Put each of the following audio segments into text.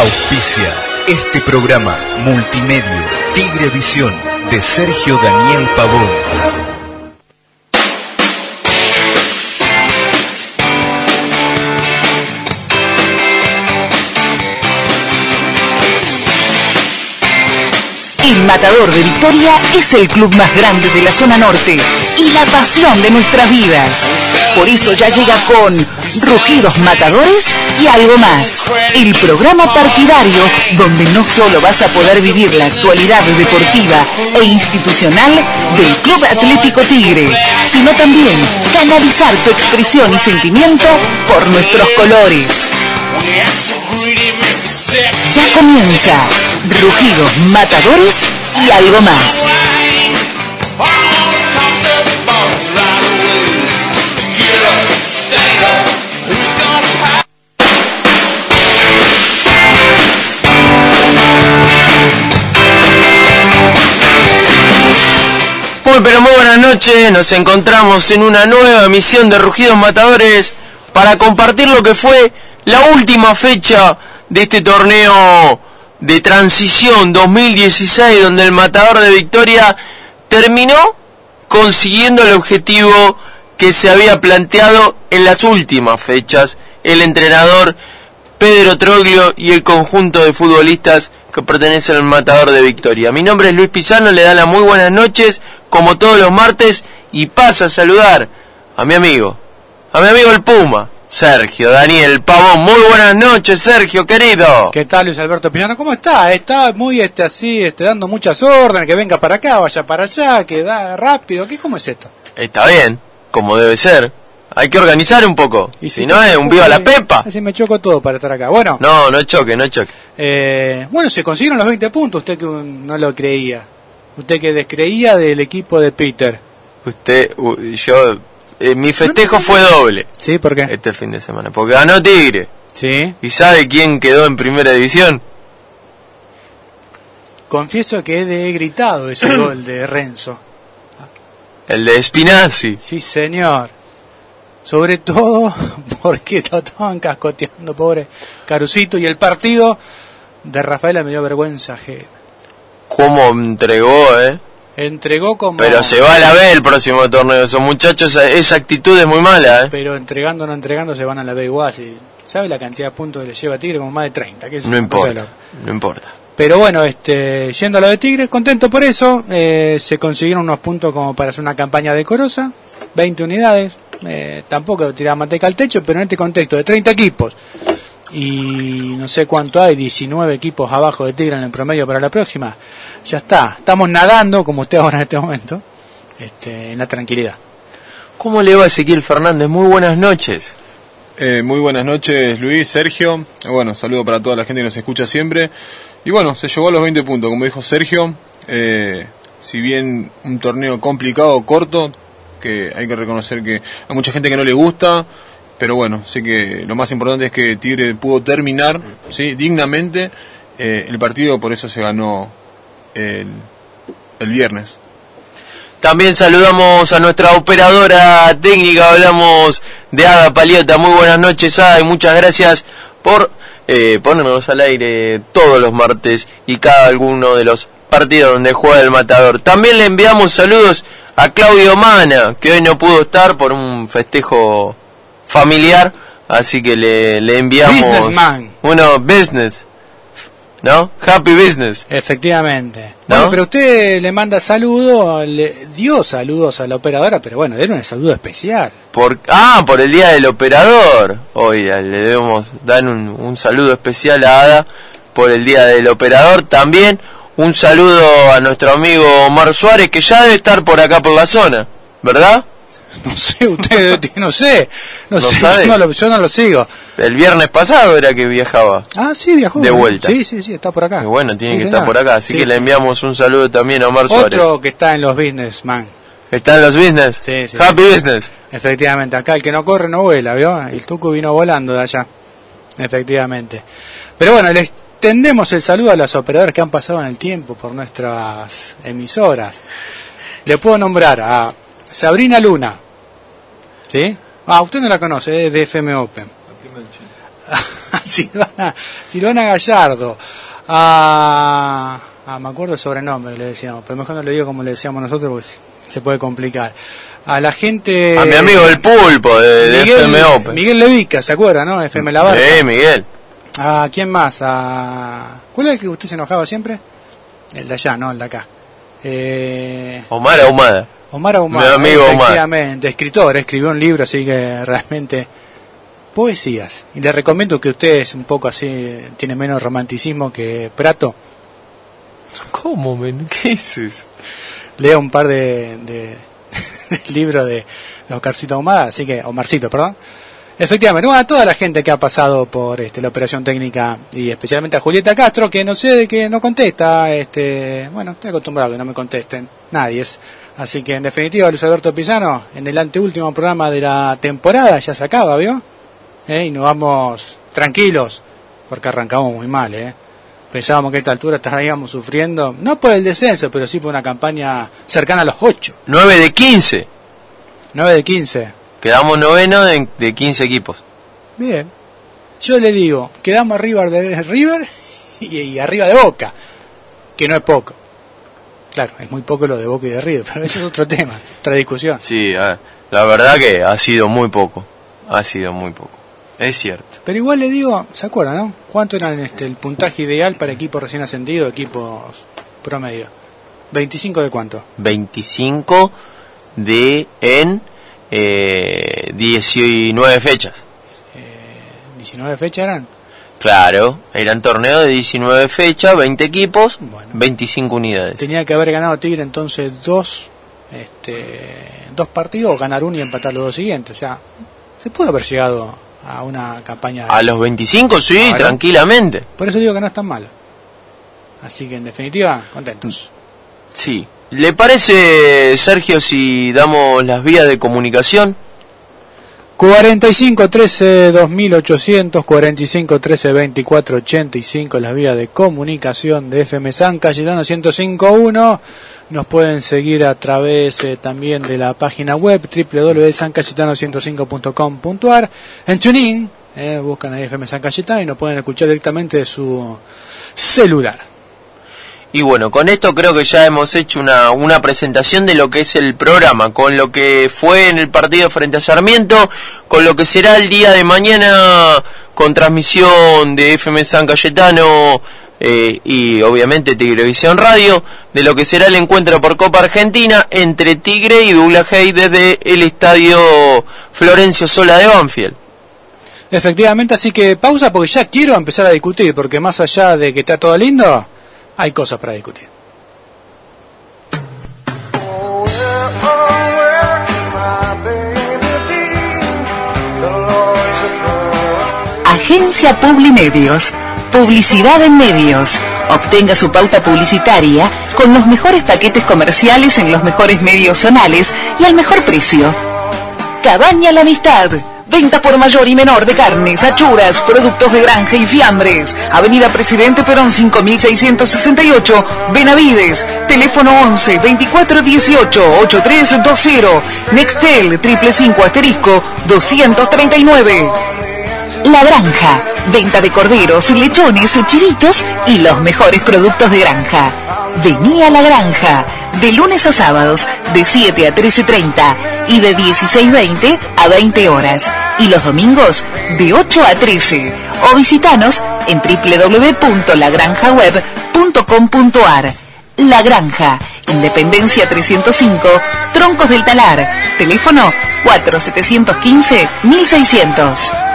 Auspicia este programa multimedio Tigre Visión de Sergio Daniel Pavón. El Matador de Victoria es el club más grande de la zona norte y la pasión de nuestras vidas. Por eso ya llega con Rugidos Matadores y algo más. El programa partidario donde no solo vas a poder vivir la actualidad deportiva e institucional del Club Atlético Tigre, sino también canalizar tu expresión y sentimiento por nuestros colores. Ya comienza Rugidos, Matadores y algo más. Muy pero muy buenas noches, nos encontramos en una nueva emisión de Rugidos Matadores para compartir lo que fue la última fecha de este torneo de transición 2016 donde el Matador de Victoria terminó consiguiendo el objetivo que se había planteado en las últimas fechas el entrenador Pedro Troglio y el conjunto de futbolistas que pertenecen al Matador de Victoria. Mi nombre es Luis Pizano, le da las muy buenas noches, como todos los martes, y paso a saludar a mi amigo, a mi amigo el Puma, Sergio Daniel Pavón. Muy buenas noches, Sergio, querido. ¿Qué tal, Luis Alberto Pizano? ¿Cómo está? Está muy este así, este dando muchas órdenes, que venga para acá, vaya para allá, que da rápido. ¿Qué cómo es esto? Está bien, como debe ser. Hay que organizar un poco. Y si, no es un viva la pepa. Así me choco todo para estar acá. Bueno. No, no choque, no choque. Eh, bueno, se consiguieron los 20 puntos, usted que no lo creía. Usted que descreía del equipo de Peter. Usted, yo, eh, mi festejo fue doble. ¿Sí? ¿Por qué? Este fin de semana. Porque ganó Tigre. ¿Sí? ¿Y sabe quién quedó en primera división? Confieso que he gritado ese gol de Renzo. El de Spinazzi. Sí, señor. Sobre todo porque lo estaban cascoteando, pobre Carucito. Y el partido de Rafaela me dio vergüenza ajena. ¿Cómo entregó, eh? Entregó como... Pero se va a la B el próximo torneo. Esos muchachos, esa actitud es muy mala, ¿eh? Pero entregando o no entregando se van a la B igual. Si, ¿Sabe la cantidad de puntos que le lleva Tigre? Como más de 30. Que no importa, no importa. Pero bueno, este, yendo a lo de Tigre, contento por eso. Eh, se consiguieron unos puntos como para hacer una campaña decorosa. 20 unidades. Eh, tampoco tiraba manteca al techo, pero en este contexto de 30 equipos y no sé cuánto hay, 19 equipos abajo de Tigre en el promedio para la próxima, ya está. Estamos nadando, como usted ahora en este momento, este, en la tranquilidad. ¿Cómo le va Ezequiel Fernández? Muy buenas noches. Eh, muy buenas noches, Luis, Sergio. Bueno, saludo para toda la gente que nos escucha siempre. Y bueno, se llegó a los 20 puntos, como dijo Sergio. Eh, si bien un torneo complicado, corto, que hay que reconocer que hay mucha gente que no le gusta, pero bueno, sé que lo más importante es que Tigre pudo terminar ¿sí? dignamente eh, el partido, por eso se ganó el, el viernes. También saludamos a nuestra operadora técnica, hablamos de Ada Paliota. Muy buenas noches, Ada, y muchas gracias por eh, ponernos al aire todos los martes y cada alguno de los partidos donde juega el matador. También le enviamos saludos a Claudio Mana, que hoy no pudo estar por un festejo familiar, así que le, le enviamos... Businessman. Bueno, business. ¿No? Happy business. Efectivamente. Bueno, pero usted le manda saludos, le dio saludos a la operadora, pero bueno, denle un saludo especial. Por, ah, por el día del operador. Hoy le debemos dar un, un saludo especial a Ada por el día del operador. También un saludo a nuestro amigo Omar Suárez, que ya debe estar por acá por la zona, ¿verdad? No sé, usted, no sé, no, ¿No sé, sabe? yo no, lo, yo no lo sigo. El viernes pasado era que viajaba. Ah, sí, viajó. De vuelta. Sí, sí, sí, está por acá. Y bueno, tiene Sí, que señor. estar por acá, así Sí. que le enviamos un saludo también a Omar Suárez. Otro que está en los businessman. ¿Está en los business? Sí, sí. Happy business. Efectivamente, acá el que no corre no vuela, ¿vio? El Tucu vino volando de allá. Efectivamente. Pero bueno, le extendemos el saludo a los operadores que han pasado en el tiempo por nuestras emisoras. Le puedo nombrar a Sabrina Luna. ¿Sí? Ah, usted no la conoce, es de FM Open. a Silvana, Silvana Gallardo, a, a- me acuerdo el sobrenombre le decíamos, pero mejor no le digo como le decíamos nosotros porque se puede complicar. A la gente... A mi amigo el pulpo de, de Miguel, FM Open. Miguel Levica, ¿se acuerda, no? FM La Barca. Eh, Miguel. ¿A quién más? ¿A... ¿Cuál es el que usted se enojaba siempre? El de allá, no, el de acá. Eh, Omar Ahumada. Omar Ahumada, Mi amigo Omar. efectivamente, escritor, escribió un libro, así que realmente poesías. Y le recomiendo que usted es un poco así, tiene menos romanticismo que Prato, ¿Cómo, men? ¿Qué es eso? lea un par de, de, de libros de, de Oscarcito Ahumada, así que, Omarcito, perdón. Efectivamente, bueno, a toda la gente que ha pasado por este, la operación técnica y especialmente a Julieta Castro, que no sé de qué no contesta, este, bueno, estoy acostumbrado a que no me contesten, nadie es. Así que en definitiva, Luis Alberto Pisano, en el anteúltimo programa de la temporada, ya se acaba, ¿vio? ¿Eh? Y nos vamos tranquilos, porque arrancamos muy mal, ¿eh? Pensábamos que a esta altura estaríamos sufriendo, no por el descenso, pero sí por una campaña cercana a los 8, 9 de 15. 9 de 15. Quedamos noveno de, de 15 equipos. Bien. Yo le digo, quedamos arriba de River y, y arriba de Boca, que no es poco. Claro, es muy poco lo de Boca y de River, pero eso es otro tema, otra discusión. Sí, a- la verdad que ha sido muy poco. Ha sido muy poco. Es cierto. Pero igual le digo, ¿se acuerdan, no? ¿Cuánto era este, el puntaje ideal para equipos recién ascendidos, equipos promedio? ¿25 de cuánto? 25 de en eh, 19 fechas. 19 fechas eran. Claro, eran torneos de 19 fechas, 20 equipos, Bueno. 25 unidades. Tenía que haber ganado Tigre entonces dos, este, dos partidos, ganar uno y empatar los dos siguientes. O sea, se pudo haber llegado a una campaña. A los 25 sí, tranquilamente. Por eso digo que no es tan malo. Así que en definitiva, contentos. Sí. ¿Le parece, Sergio, si damos las vías de comunicación? 45 13 2800, 45 13 24 85, las vías de comunicación de FM San Cayetano 1051. Nos pueden seguir a través eh, también de la página web www.sancayetano105.com.ar. En TuneIn, eh, buscan ahí FM San Cayetano y nos pueden escuchar directamente de su celular. Y bueno, con esto creo que ya hemos hecho una, una presentación de lo que es el programa, con lo que fue en el partido frente a Sarmiento, con lo que será el día de mañana con transmisión de FM San Cayetano eh, y obviamente Tigrevisión Radio, de lo que será el encuentro por Copa Argentina entre Tigre y Douglas Hay desde el estadio Florencio Sola de Banfield. Efectivamente, así que pausa porque ya quiero empezar a discutir, porque más allá de que está todo lindo, hay cosas para discutir. Agencia Publimedios. Publicidad en medios. Obtenga su pauta publicitaria con los mejores paquetes comerciales en los mejores medios zonales y al mejor precio. Cabaña La Amistad. Venta por mayor y menor de carnes, achuras, productos de granja y fiambres. Avenida Presidente Perón 5668, Benavides. Teléfono 11 24 18 8320. Nextel triple 5 asterisco 239. La Granja. Venta de corderos, lechones, chivitos y los mejores productos de granja. Vení a La Granja. De lunes a sábados, de 7 a 13.30 y de 16.20 a 20 horas. Y los domingos, de 8 a 13. O visitanos en www.lagranjaweb.com.ar. La Granja. Independencia 305, Troncos del Talar. Teléfono 4715-1600.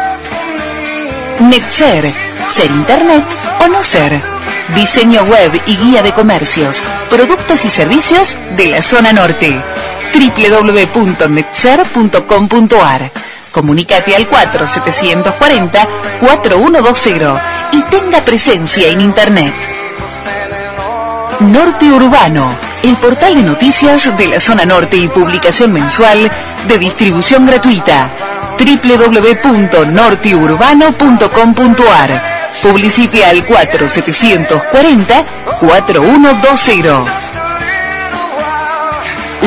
Netzer. Ser Internet o no ser. Diseño web y guía de comercios, productos y servicios de la zona norte. www.netzer.com.ar Comunícate al 4740-4120 y tenga presencia en Internet. Norte Urbano, el portal de noticias de la zona norte y publicación mensual de distribución gratuita. www.norteurbano.com.ar Publicite al 4740-4120.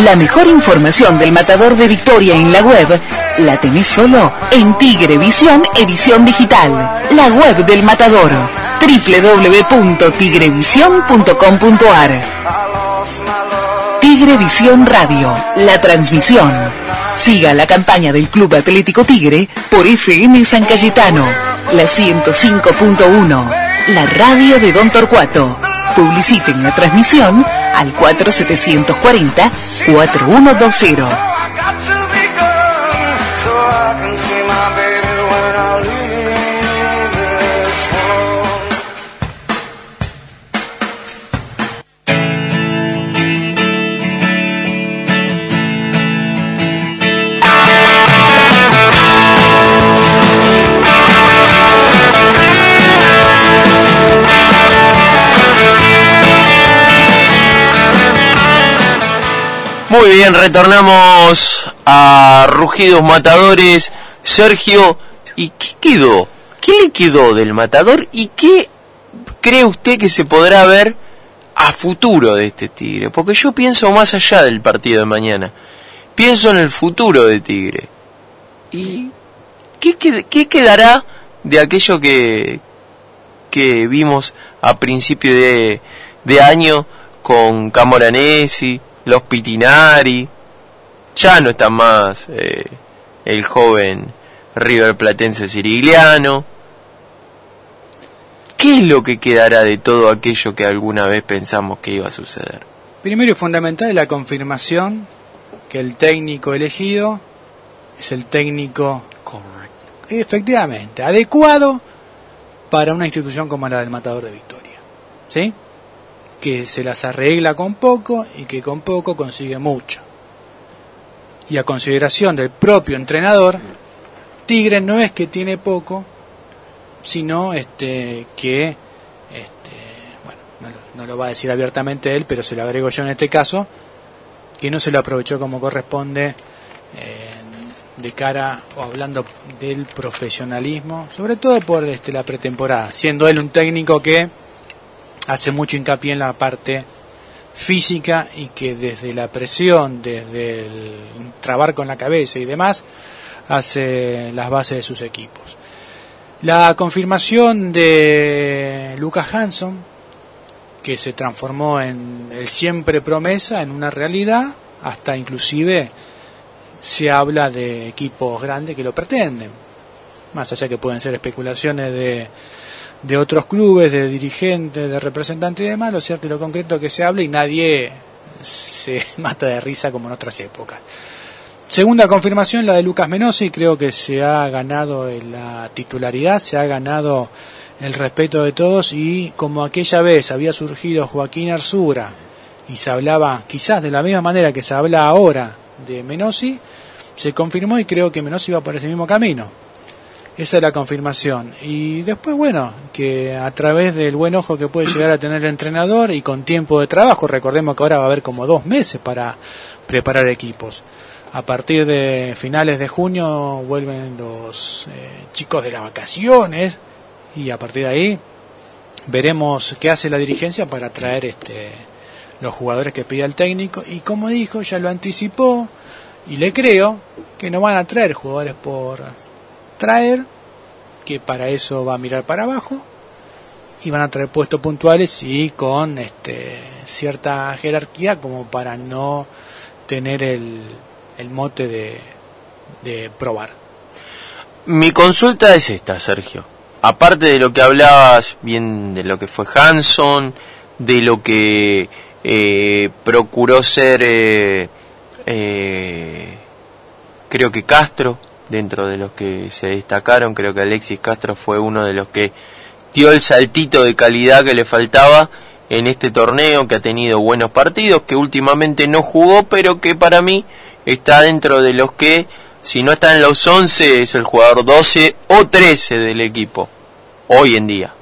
La mejor información del matador de Victoria en la web la tenés solo en Tigre Visión Edición Digital, la web del Matador, www.tigrevision.com.ar. Tigre Visión Radio, la transmisión. Siga la campaña del Club Atlético Tigre por FM San Cayetano, la 105.1, la radio de Don Torcuato. Publiciten la transmisión al 4740 Muy bien, retornamos a Rugidos Matadores. Sergio, ¿y qué quedó? ¿Qué le quedó del Matador y qué cree usted que se podrá ver a futuro de este Tigre? Porque yo pienso más allá del partido de mañana. Pienso en el futuro de Tigre. ¿Y qué, qué quedará de aquello que, que vimos a principio de, de año con Camoranesi? Los Pitinari, ya no está más eh, el joven River Platense Sirigliano. ¿Qué es lo que quedará de todo aquello que alguna vez pensamos que iba a suceder? Primero y fundamental es la confirmación que el técnico elegido es el técnico efectivamente adecuado para una institución como la del Matador de Victoria. ¿Sí? Que se las arregla con poco y que con poco consigue mucho. Y a consideración del propio entrenador, Tigre no es que tiene poco, sino este que este, bueno, no lo, va a decir abiertamente él, pero se lo agrego yo en este caso, que no se lo aprovechó como corresponde eh, de cara o hablando del profesionalismo, sobre todo por este, la pretemporada, siendo él un técnico que hace mucho hincapié en la parte física y que desde la presión, desde el trabar con la cabeza y demás, hace las bases de sus equipos. La confirmación de Lucas Hanson, que se transformó en el siempre promesa, en una realidad, hasta inclusive se habla de equipos grandes que lo pretenden, más allá que pueden ser especulaciones de de otros clubes, de dirigentes, de representantes y demás, lo cierto y lo concreto que se habla y nadie se mata de risa como en otras épocas. Segunda confirmación, la de Lucas Menosi, creo que se ha ganado la titularidad, se ha ganado el respeto de todos y como aquella vez había surgido Joaquín Arzura y se hablaba quizás de la misma manera que se habla ahora de Menosi, se confirmó y creo que Menosi va por ese mismo camino esa es la confirmación. Y después, bueno, que a través del buen ojo que puede llegar a tener el entrenador y con tiempo de trabajo, recordemos que ahora va a haber como dos meses para preparar equipos. A partir de finales de junio vuelven los eh, chicos de las vacaciones y a partir de ahí veremos qué hace la dirigencia para traer este, los jugadores que pida el técnico. Y como dijo, ya lo anticipó y le creo que no van a traer jugadores por traer, que para eso va a mirar para abajo, y van a traer puestos puntuales y con este, cierta jerarquía como para no tener el, el mote de, de probar. Mi consulta es esta, Sergio. Aparte de lo que hablabas, bien de lo que fue Hanson, de lo que eh, procuró ser, eh, eh, creo que Castro, dentro de los que se destacaron. Creo que Alexis Castro fue uno de los que dio el saltito de calidad que le faltaba en este torneo, que ha tenido buenos partidos, que últimamente no jugó, pero que para mí está dentro de los que, si no está en los 11, es el jugador 12 o 13 del equipo, hoy en día.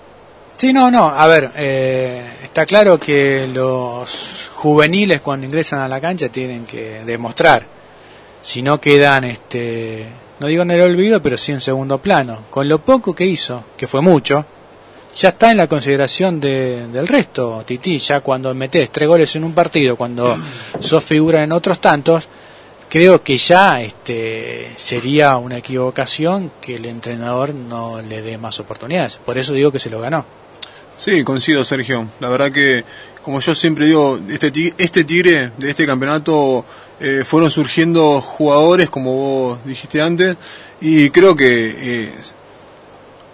Sí, no, no, a ver, eh, está claro que los juveniles cuando ingresan a la cancha tienen que demostrar, si no quedan este, no digo en el olvido, pero sí en segundo plano. Con lo poco que hizo, que fue mucho, ya está en la consideración de, del resto, Titi, ya cuando metes tres goles en un partido, cuando sos figura en otros tantos, creo que ya este, sería una equivocación que el entrenador no le dé más oportunidades. Por eso digo que se lo ganó. Sí, coincido, Sergio. La verdad que, como yo siempre digo, este, este Tigre de este campeonato eh, fueron surgiendo jugadores, como vos dijiste antes, y creo que eh,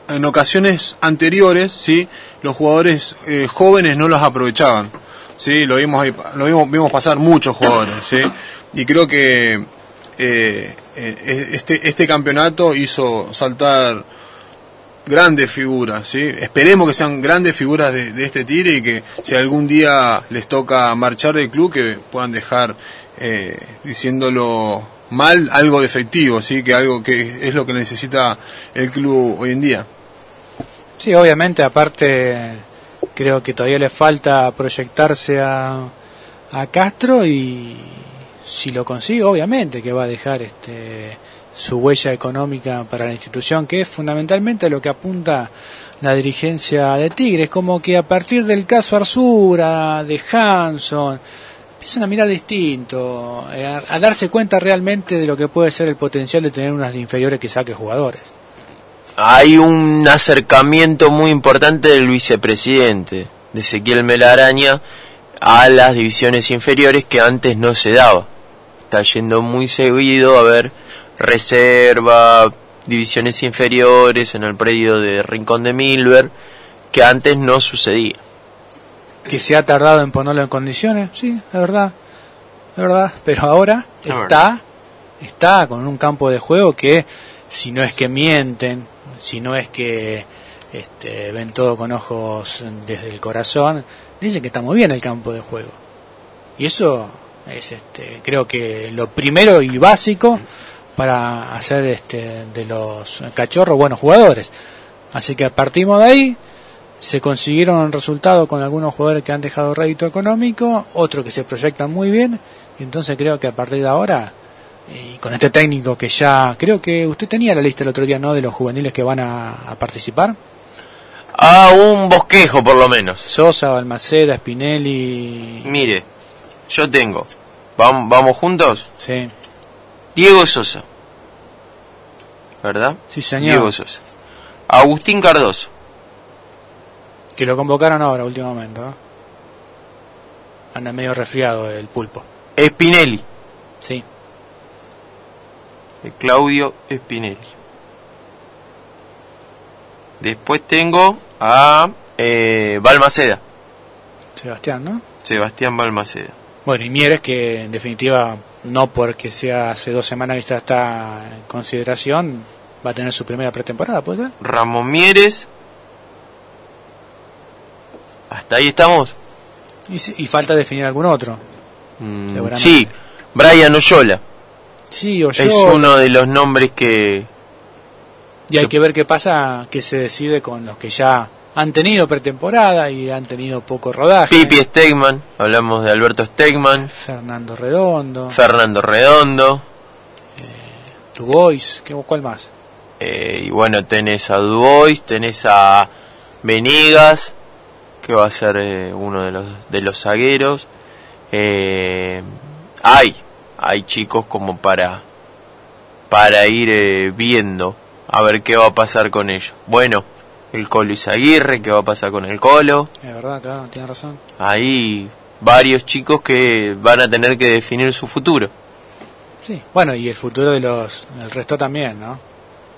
en ocasiones anteriores, sí, los jugadores eh, jóvenes no los aprovechaban. Sí, lo vimos, ahí- lo vimos, vimos pasar muchos jugadores, sí, y creo que este, este campeonato hizo saltar grandes figuras, ¿sí? Esperemos que sean grandes figuras de, de este Tigre y que si algún día les toca marchar del club que puedan dejar, eh, diciéndolo mal, algo de efectivo, ¿sí? Que algo que es lo que necesita el club hoy en día. Sí, obviamente, aparte creo que todavía le falta proyectarse a, a Castro y si lo consigue, obviamente que va a dejar este su huella económica para la institución, que es fundamentalmente lo que apunta la dirigencia de Tigres, como que a partir del caso Arzura, de Hanson, empiezan a mirar distinto, eh, a, darse cuenta realmente de lo que puede ser el potencial de tener unas inferiores que saque jugadores. Hay un acercamiento muy importante del vicepresidente, de Ezequiel Melaraña, a las divisiones inferiores que antes no se daba. Está yendo muy seguido a ver reserva, divisiones inferiores en el predio de Rincón de Milver, que antes no sucedía. Que se ha tardado en ponerlo en condiciones, sí, es verdad, es verdad, pero ahora Es está, verdad. está con un campo de juego que si no es que mienten, si no es que este, ven todo con ojos desde el corazón, dicen que está muy bien el campo de juego. Y eso es, este, creo que lo primero y básico para hacer este, de los cachorros buenos jugadores. Así que partimos de ahí, se consiguieron resultados con algunos jugadores que han dejado rédito económico, otros que se proyectan muy bien, y entonces creo que a partir de ahora, y con este técnico que ya, creo que usted tenía la lista el otro día, ¿no?, de los juveniles que van a, a participar. A un bosquejo por lo menos. Sosa, Balmaceda, Spinelli, Mire, yo tengo, vamos, vamos juntos, sí, Diego Sosa. ¿Verdad? sí señor, Diego Sosa. Agustín Cardoso. Que lo convocaron ahora, último momento, anda medio resfriado el pulpo, Spinelli. sí, Claudio Spinelli. Después tengo a eh, Balmaceda, Sebastián, ¿no? Sebastián Balmaceda. Bueno, y Mieres, que en definitiva, no porque sea hace dos semanas que está en consideración, va a tener su primera pretemporada, ¿puede ser? Ramón Mieres. Hasta ahí estamos. Y, y falta definir algún otro. Mm, Seguramente. sí, Brian Oyola. Sí, o yo. Es uno de los nombres que... Y hay que ver qué pasa, qué se decide con los que ya han tenido pretemporada y han tenido poco rodaje. Pipi Stegman, hablamos de Alberto Stegman, Fernando Redondo, Fernando Redondo, Dubois, ¿qué, ¿cuál más? eh, y bueno, tenés a Dubois, tenés a Venegas, que va a ser eh, uno de los, de los zagueros. Eh, hay, hay chicos como para, para ir eh, viendo a ver qué va a pasar con ellos. Bueno, el Colo Izaguirre, qué va a pasar con el Colo. Es verdad, claro, tiene razón. Hay varios chicos que van a tener que definir su futuro. Sí, bueno, y el futuro de los del resto también, ¿no?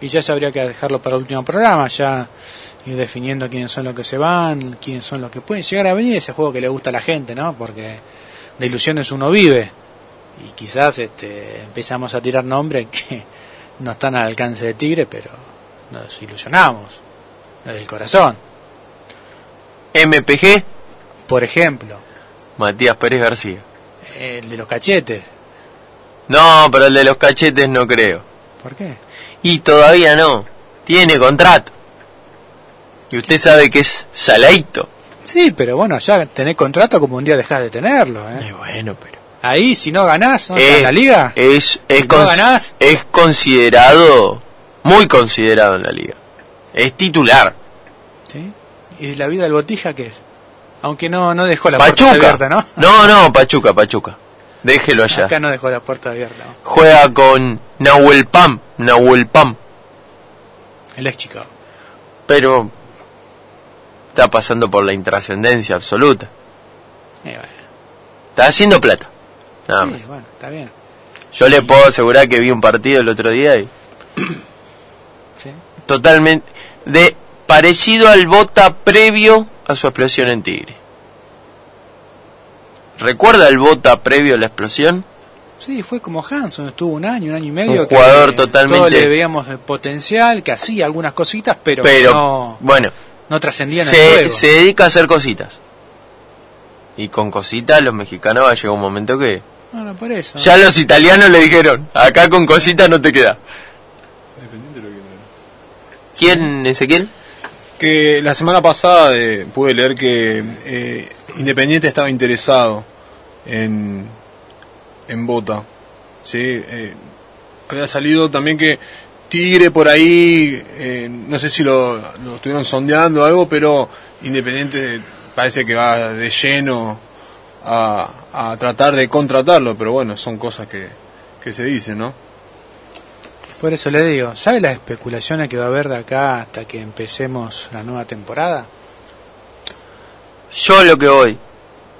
Y ya se habría que dejarlo para el último programa, ya ir definiendo quiénes son los que se van, quiénes son los que pueden llegar a venir, ese juego que le gusta a la gente, ¿no? Porque de ilusiones uno vive. Y quizás este, empezamos a tirar nombres que no están al alcance de Tigre, pero nos ilusionamos desde el corazón. MPG, Por ejemplo, Matías Pérez García. el de los cachetes. No, pero el de los cachetes no creo. ¿Por qué? Y todavía no. Tiene contrato. Y usted sabe que es saladito. Sí, pero bueno, ya tener contrato como un día dejás de tenerlo, ¿eh? Bueno, pero... Ahí, si no ganás, ¿no? Eh, en la liga. Es, es, Si no ganás. es considerado, muy considerado en la liga. Es titular. ¿sí? ¿Y la vida del Botija qué es? Aunque no, no dejó la puerta abierta, ¿no? No, no, Pachuca, Pachuca. Déjelo allá. Acá no dejó la puerta abierta. ¿no? Juega con Nahuel Pam. Nahuel Pam. El ex Chicago. Pero está pasando por la intrascendencia absoluta. Eh, bueno, Está haciendo plata. Nada sí, más. bueno, está bien. Yo le puedo asegurar que vi un partido el otro día y Sí. totalmente de parecido al Bota previo a su explosión en Tigre. ¿Recuerda el Bota previo a la explosión? Sí, fue como Hanson, estuvo un año, un año y medio. Un jugador totalmente- Todos le veíamos el potencial, que hacía algunas cositas, pero, Pero, no, bueno, no trascendía en el se, juego. se dedica a hacer cositas. Y con cositas los mexicanos llegar un momento que... Bueno, por eso. Ya los italianos le dijeron, acá con cositas no te queda. ¿Quién, Ezequiel? Que la semana pasada eh, pude leer que eh, Independiente estaba interesado en, en Bota. ¿sí? Eh, había salido también que Tigre por ahí, eh, no sé si lo, lo estuvieron sondeando o algo, pero Independiente parece que va de lleno a, a tratar de contratarlo, pero bueno, son cosas que, que se dicen, ¿no? Por eso le digo, ¿sabe las especulaciones que va a haber de acá hasta que empecemos la nueva temporada? Yo lo que voy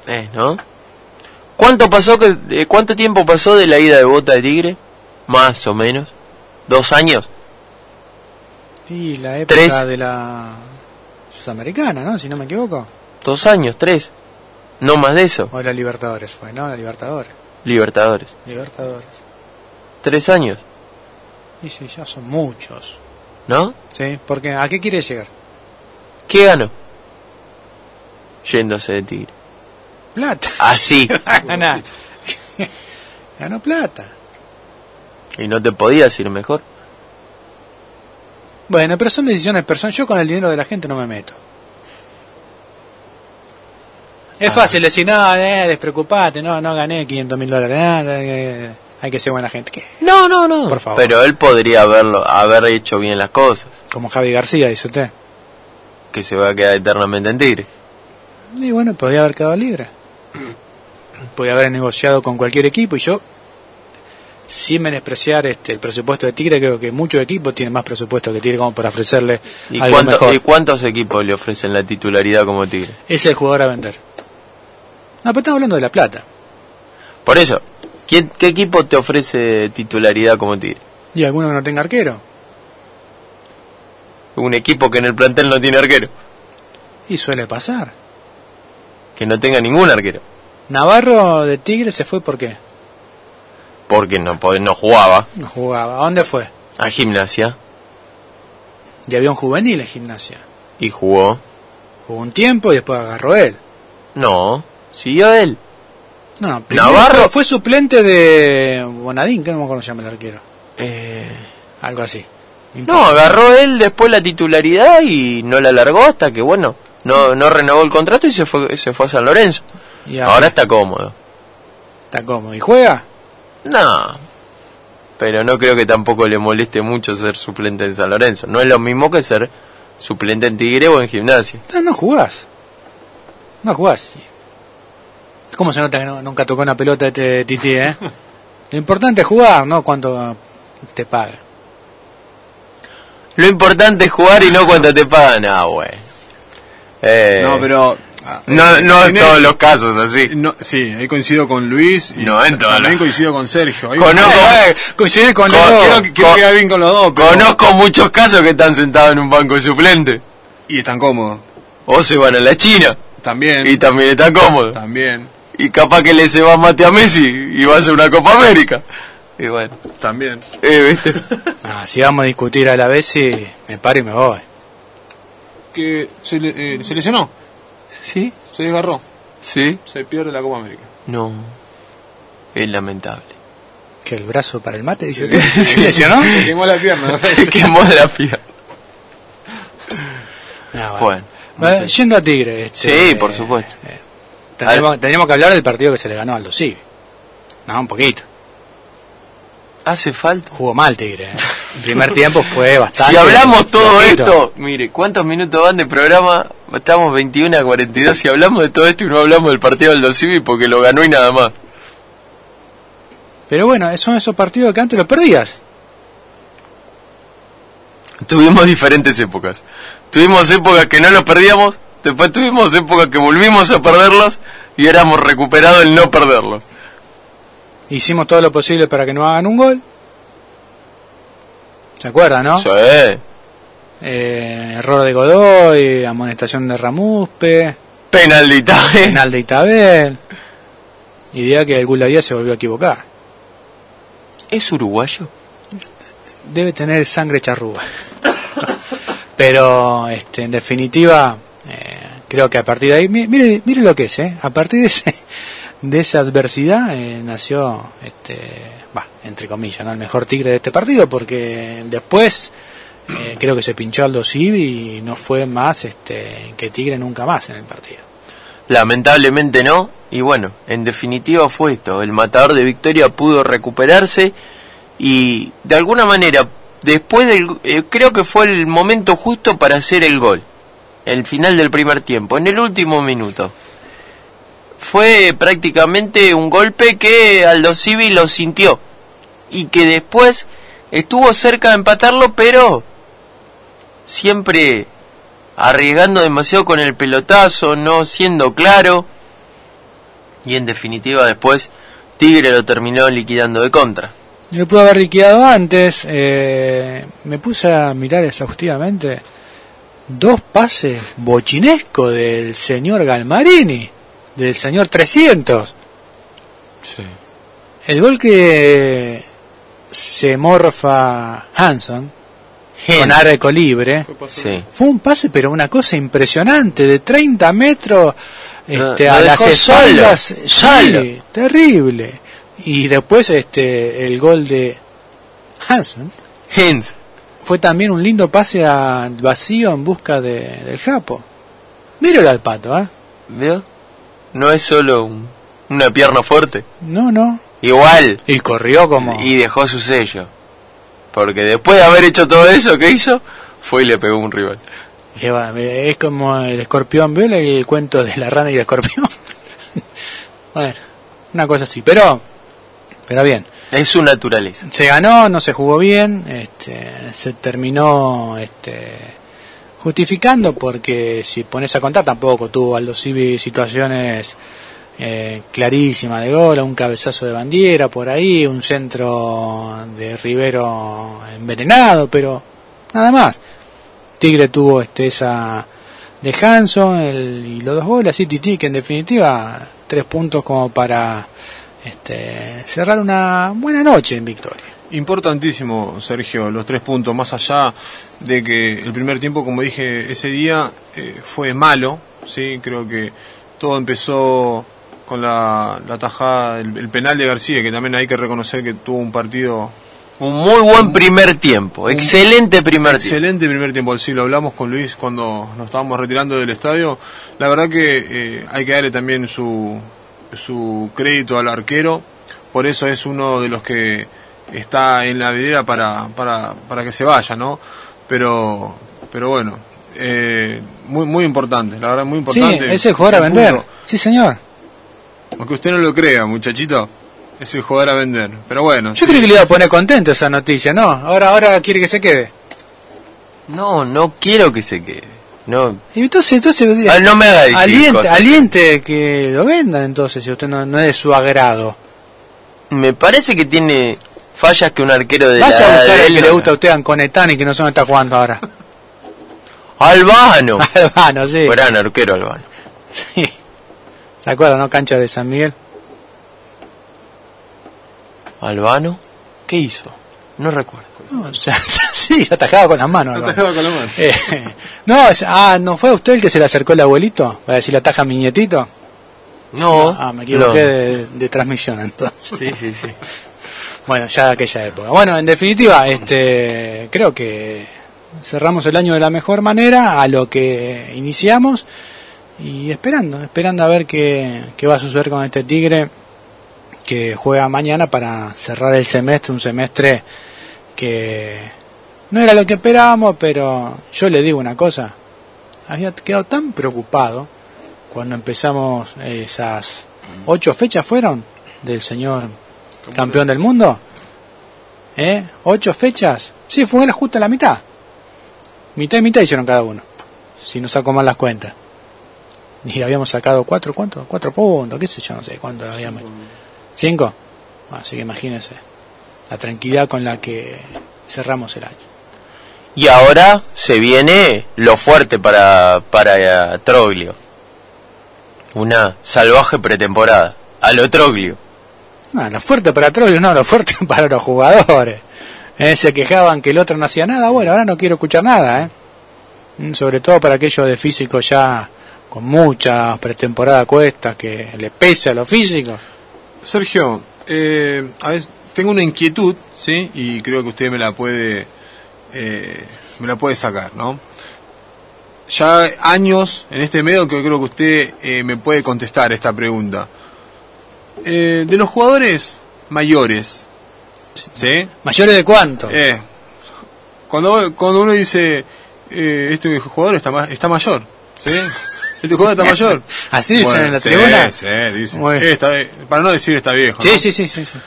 es, ¿no? ¿Cuánto pasó que, eh, cuánto tiempo pasó de la ida de Bota de Tigre? Más o menos. ¿Dos años? Y la época Tres. de la sudamericana, ¿no? Si no me equivoco. ¿Dos años? ¿Tres? No más de eso. O la Libertadores fue, ¿no? La Libertadores. Libertadores. Libertadores. ¿Tres años? Y sí, ya son muchos. ¿No? ¿Sí? Porque ¿a qué quiere llegar? ¿Qué ganó? Yéndose de Tigre. Plata. Así. Ganá. Ganó plata. Y no te podías ir mejor. Bueno, pero son decisiones personales. Yo con el dinero de la gente no me meto. Es Ah. fácil decir, no, eh, despreocupate, no, no gané 500 mil dólares, nada, eh, hay que ser buena gente. ¿Qué? No, no, no. Por favor. Pero él podría haberlo, haber hecho bien las cosas. Como Javi García, dice usted. Que se va a quedar eternamente en Tigre. Y bueno, podría haber quedado libre. Podría haber negociado con cualquier equipo y yo, sin menospreciar este, el presupuesto de Tigre, creo que muchos equipos tienen más presupuesto que Tigre como para ofrecerle ¿Y, algo cuánto- mejor. ¿Y cuántos equipos le ofrecen la titularidad como Tigre? Es el jugador a vender. No, pero estamos hablando de la plata. Por eso, ¿quién- ¿qué equipo te ofrece titularidad como Tigre? Y alguno que no tenga arquero. Un equipo que en el plantel no tiene arquero. Y suele pasar. Que no tenga ningún arquero. Navarro de Tigre se fue ¿por qué? Porque no, no jugaba. No jugaba. ¿A dónde fue? A gimnasia. Y había un juvenil en gimnasia. Y jugó. Jugó un tiempo y después agarró él. No, siguió él. No, no, Navarro- fue, suplente de Bonadín, que no me acuerdo cómo se llama el arquero. Eh, Algo así. no, agarró él después la titularidad y no la largó hasta que, bueno, no, no renovó el contrato y se fue, se fue a San Lorenzo. Y Ahora está cómodo. está cómodo. ¿Y juega? No, pero no creo que tampoco le moleste mucho ser suplente en San Lorenzo. No es lo mismo que ser suplente en Tigre o en Gimnasia. No, no jugás. No jugás. ¿Cómo se nota que no- nunca tocó una pelota este Titi, eh? Lo importante es jugar, ¿no? Cuánto te paga. Lo importante es jugar y no cuánto te pagan. Ah, bueno. Eh, No, pero... ah, No, eh, no en todos los casos así. No, sí, ahí coincido con Luis y No, en también coincido con Sergio. Ahí- Conozco- Eh, Coincide con Con- los dos. quiero, quiero con- quedar bien con los dos, pero- Conozco muchos casos que están sentados en un banco de suplente. y están cómodos. O se van a la China También. y también están cómodos. También. Y capaz que le se va mate a Messi y va a hacer una Copa América. Y bueno, También. eh, ¿viste? Ah, si vamos a discutir a la vez, me paro y me voy. Que se, le- eh, se lesionó, ¿Sí? se desgarró, ¿Sí? se pierde la Copa América. No. Es lamentable. Que el brazo para el mate, dice usted. ¿Se lesionó? Se quemó la pierna. Se quemó la pierna. Ah, Bueno. Bueno, yendo a Tigre. Este, Sí, por supuesto. eh, tendríamos, tendríamos que hablar del partido que se le ganó a Aldo Civi. No, un poquito. Hace falta. Jugó mal Tigre. eh. El primer tiempo fue bastante. Si hablamos todo flojito. esto, mire, ¿cuántos minutos van de programa? Estamos 21 a 42. Si hablamos de todo esto y no hablamos del partido del Civi porque lo ganó y nada más. Pero bueno, son esos partidos que antes los perdías. Tuvimos diferentes épocas. Tuvimos épocas que no los perdíamos, después tuvimos épocas que volvimos a perderlos y éramos recuperados el no perderlos. Hicimos todo lo posible para que no hagan un gol. ¿Se acuerdan, no? Sí. Eh, error de Godoy, amonestación de Ramuspe, Penal de Italia. penal de Itabel. Y día que el Gularía se volvió a equivocar. ¿Es uruguayo? Debe tener sangre charrúa. Pero, este, en definitiva, eh, creo que a partir de ahí, mi- mire, mire lo que es, ¿eh? A partir de, ese, de esa adversidad eh, nació, este, va, entre comillas, ¿no? El mejor tigre de este partido, porque después eh, creo que se pinchó Aldo Civi y no fue más este, que tigre nunca más en el partido. Lamentablemente no. Y bueno, en definitiva fue esto. El matador de Victoria pudo recuperarse y de alguna manera, después del... eh, creo que fue el momento justo para hacer el gol. El final del primer tiempo, en el último minuto. Fue prácticamente un golpe que Aldo Civi lo sintió. Y que después estuvo cerca de empatarlo, pero siempre arriesgando demasiado con el pelotazo, no siendo claro. Y en definitiva después Tigre lo terminó liquidando de contra. Lo pudo haber liquidado antes. eh, me puse a mirar exhaustivamente dos pases bochinescos del señor Galmarini, del señor 300. El gol que se morfa Hanson con arco libre Sí. fue un pase, pero una cosa impresionante, de 30 metros este, Lo- a las espaldas. solo, sí, solo. terrible. Y después este el gol de Hansen Hens. fue también un lindo pase al vacío en busca de, del Japo. Míralo al pato, ¿ah? ¿Vio? No es solo un- una pierna fuerte. No, no. Igual. Y corrió como... Y dejó su sello. Porque después de haber hecho todo eso que hizo, fue y le pegó un rival. Es como el escorpión, ¿vio el cuento de la rana y el escorpión? bueno, una cosa así. Pero, pero bien. Es su naturaleza. se ganó, no se jugó bien, este, se terminó este, justificando porque si pones a contar tampoco tuvo Aldo Civi situaciones eh, clarísimas de gol, un cabezazo de bandiera por ahí, un centro de Rivero envenenado, pero nada más. Tigre tuvo este, esa de Hanson el- y los dos goles, así Titi, que en definitiva tres puntos como para este, cerrar una buena noche en Victoria. Importantísimo, Sergio, los tres puntos, más allá de que el primer tiempo, como dije ese día, eh, fue malo, ¿sí? creo que todo empezó con la, la tajada, el, el penal de García, que también hay que reconocer que tuvo un partido Un muy buen primer tiempo. Excelente primer tiempo. excelente primer tiempo. Sí, lo hablamos con Luis cuando nos estábamos retirando del estadio. La verdad que eh, hay que darle también su, su crédito al arquero, por eso es uno de los que está en la vidriera para, para, para que se vaya, ¿no? Pero, pero bueno, eh, muy, muy importante, la verdad muy Sí, importante. es el jugador a vender. punto. Sí, señor. Aunque usted no lo crea, muchachito, es el jugador a vender. Pero bueno, Yo sí. creí que le iba a poner contento esa noticia, ¿no? Ahora, ahora quiere que se quede. No, no quiero que se quede. No, Y entonces, entonces Ah, no me haga decir aliente, cosas. aliente que lo vendan entonces, si usted no, no es de su agrado. me parece que tiene fallas que un arquero de Vaya la a buscar de el que no- le gusta a usted Anconetani, que no sé dónde está jugando ahora. Albano. Albano, sí. Gran arquero Albano. Sí. ¿Se acuerdan, no? Cancha de San Miguel. ¿Albano? ¿Qué hizo? No recuerdo. No, o sea, sí, atajaba con las manos. Albano. Atajaba con la mano. Eh, no, es- ah, ¿no fue usted el que se le acercó el abuelito? Para decirle ataja a mi nietito. No. Ah, me equivoqué no. de, de transmisión entonces. Sí, sí, sí. Bueno, ya de aquella época. Bueno, en definitiva, este, creo que cerramos el año de la mejor manera a lo que iniciamos y esperando, esperando a ver qué, qué va a suceder con este Tigre que juega mañana para cerrar el semestre, un semestre que no era lo que esperábamos, pero yo le digo una cosa, había quedado tan preocupado cuando empezamos esas ocho fechas fueron del señor campeón del mundo. ¿Eh? ¿Ocho fechas? Sí, fue justo la mitad. Mitad y mitad hicieron cada uno. Si no saco mal las cuentas. Y habíamos sacado cuatro, ¿cuánto? Cuatro puntos, qué sé yo, no sé cuánto habíamos. ¿Cinco? Así que imagínense la tranquilidad con la que cerramos el año. Y ahora se viene lo fuerte para, para Troglio. Una salvaje pretemporada. A lo Troglio. No, lo fuerte para Troglio, no, lo fuerte para los jugadores. Eh, se quejaban que el otro no hacía nada. Bueno, ahora no quiero escuchar nada. ¿eh? Mm, sobre todo para aquellos de físico ya con mucha pretemporada cuesta, que le pese a lo físico. Sergio, eh, a ver, tengo una inquietud, ¿sí? Y creo que usted me la puede, eh, me la puede sacar, ¿no? Ya años en este medio que creo que usted me puede contestar esta pregunta. Eh, de los jugadores mayores, ¿sí? ¿Mayores de cuánto? Eh, cuando, cuando uno dice, eh, este jugador está, ma- está mayor, ¿sí? Este jugador está mayor. ¿Así dicen Bueno, en la sí, tribuna? Sí, dicen. Bien. Eh, está- para no decir está viejo. Sí, ¿no? sí, sí, sí, sí.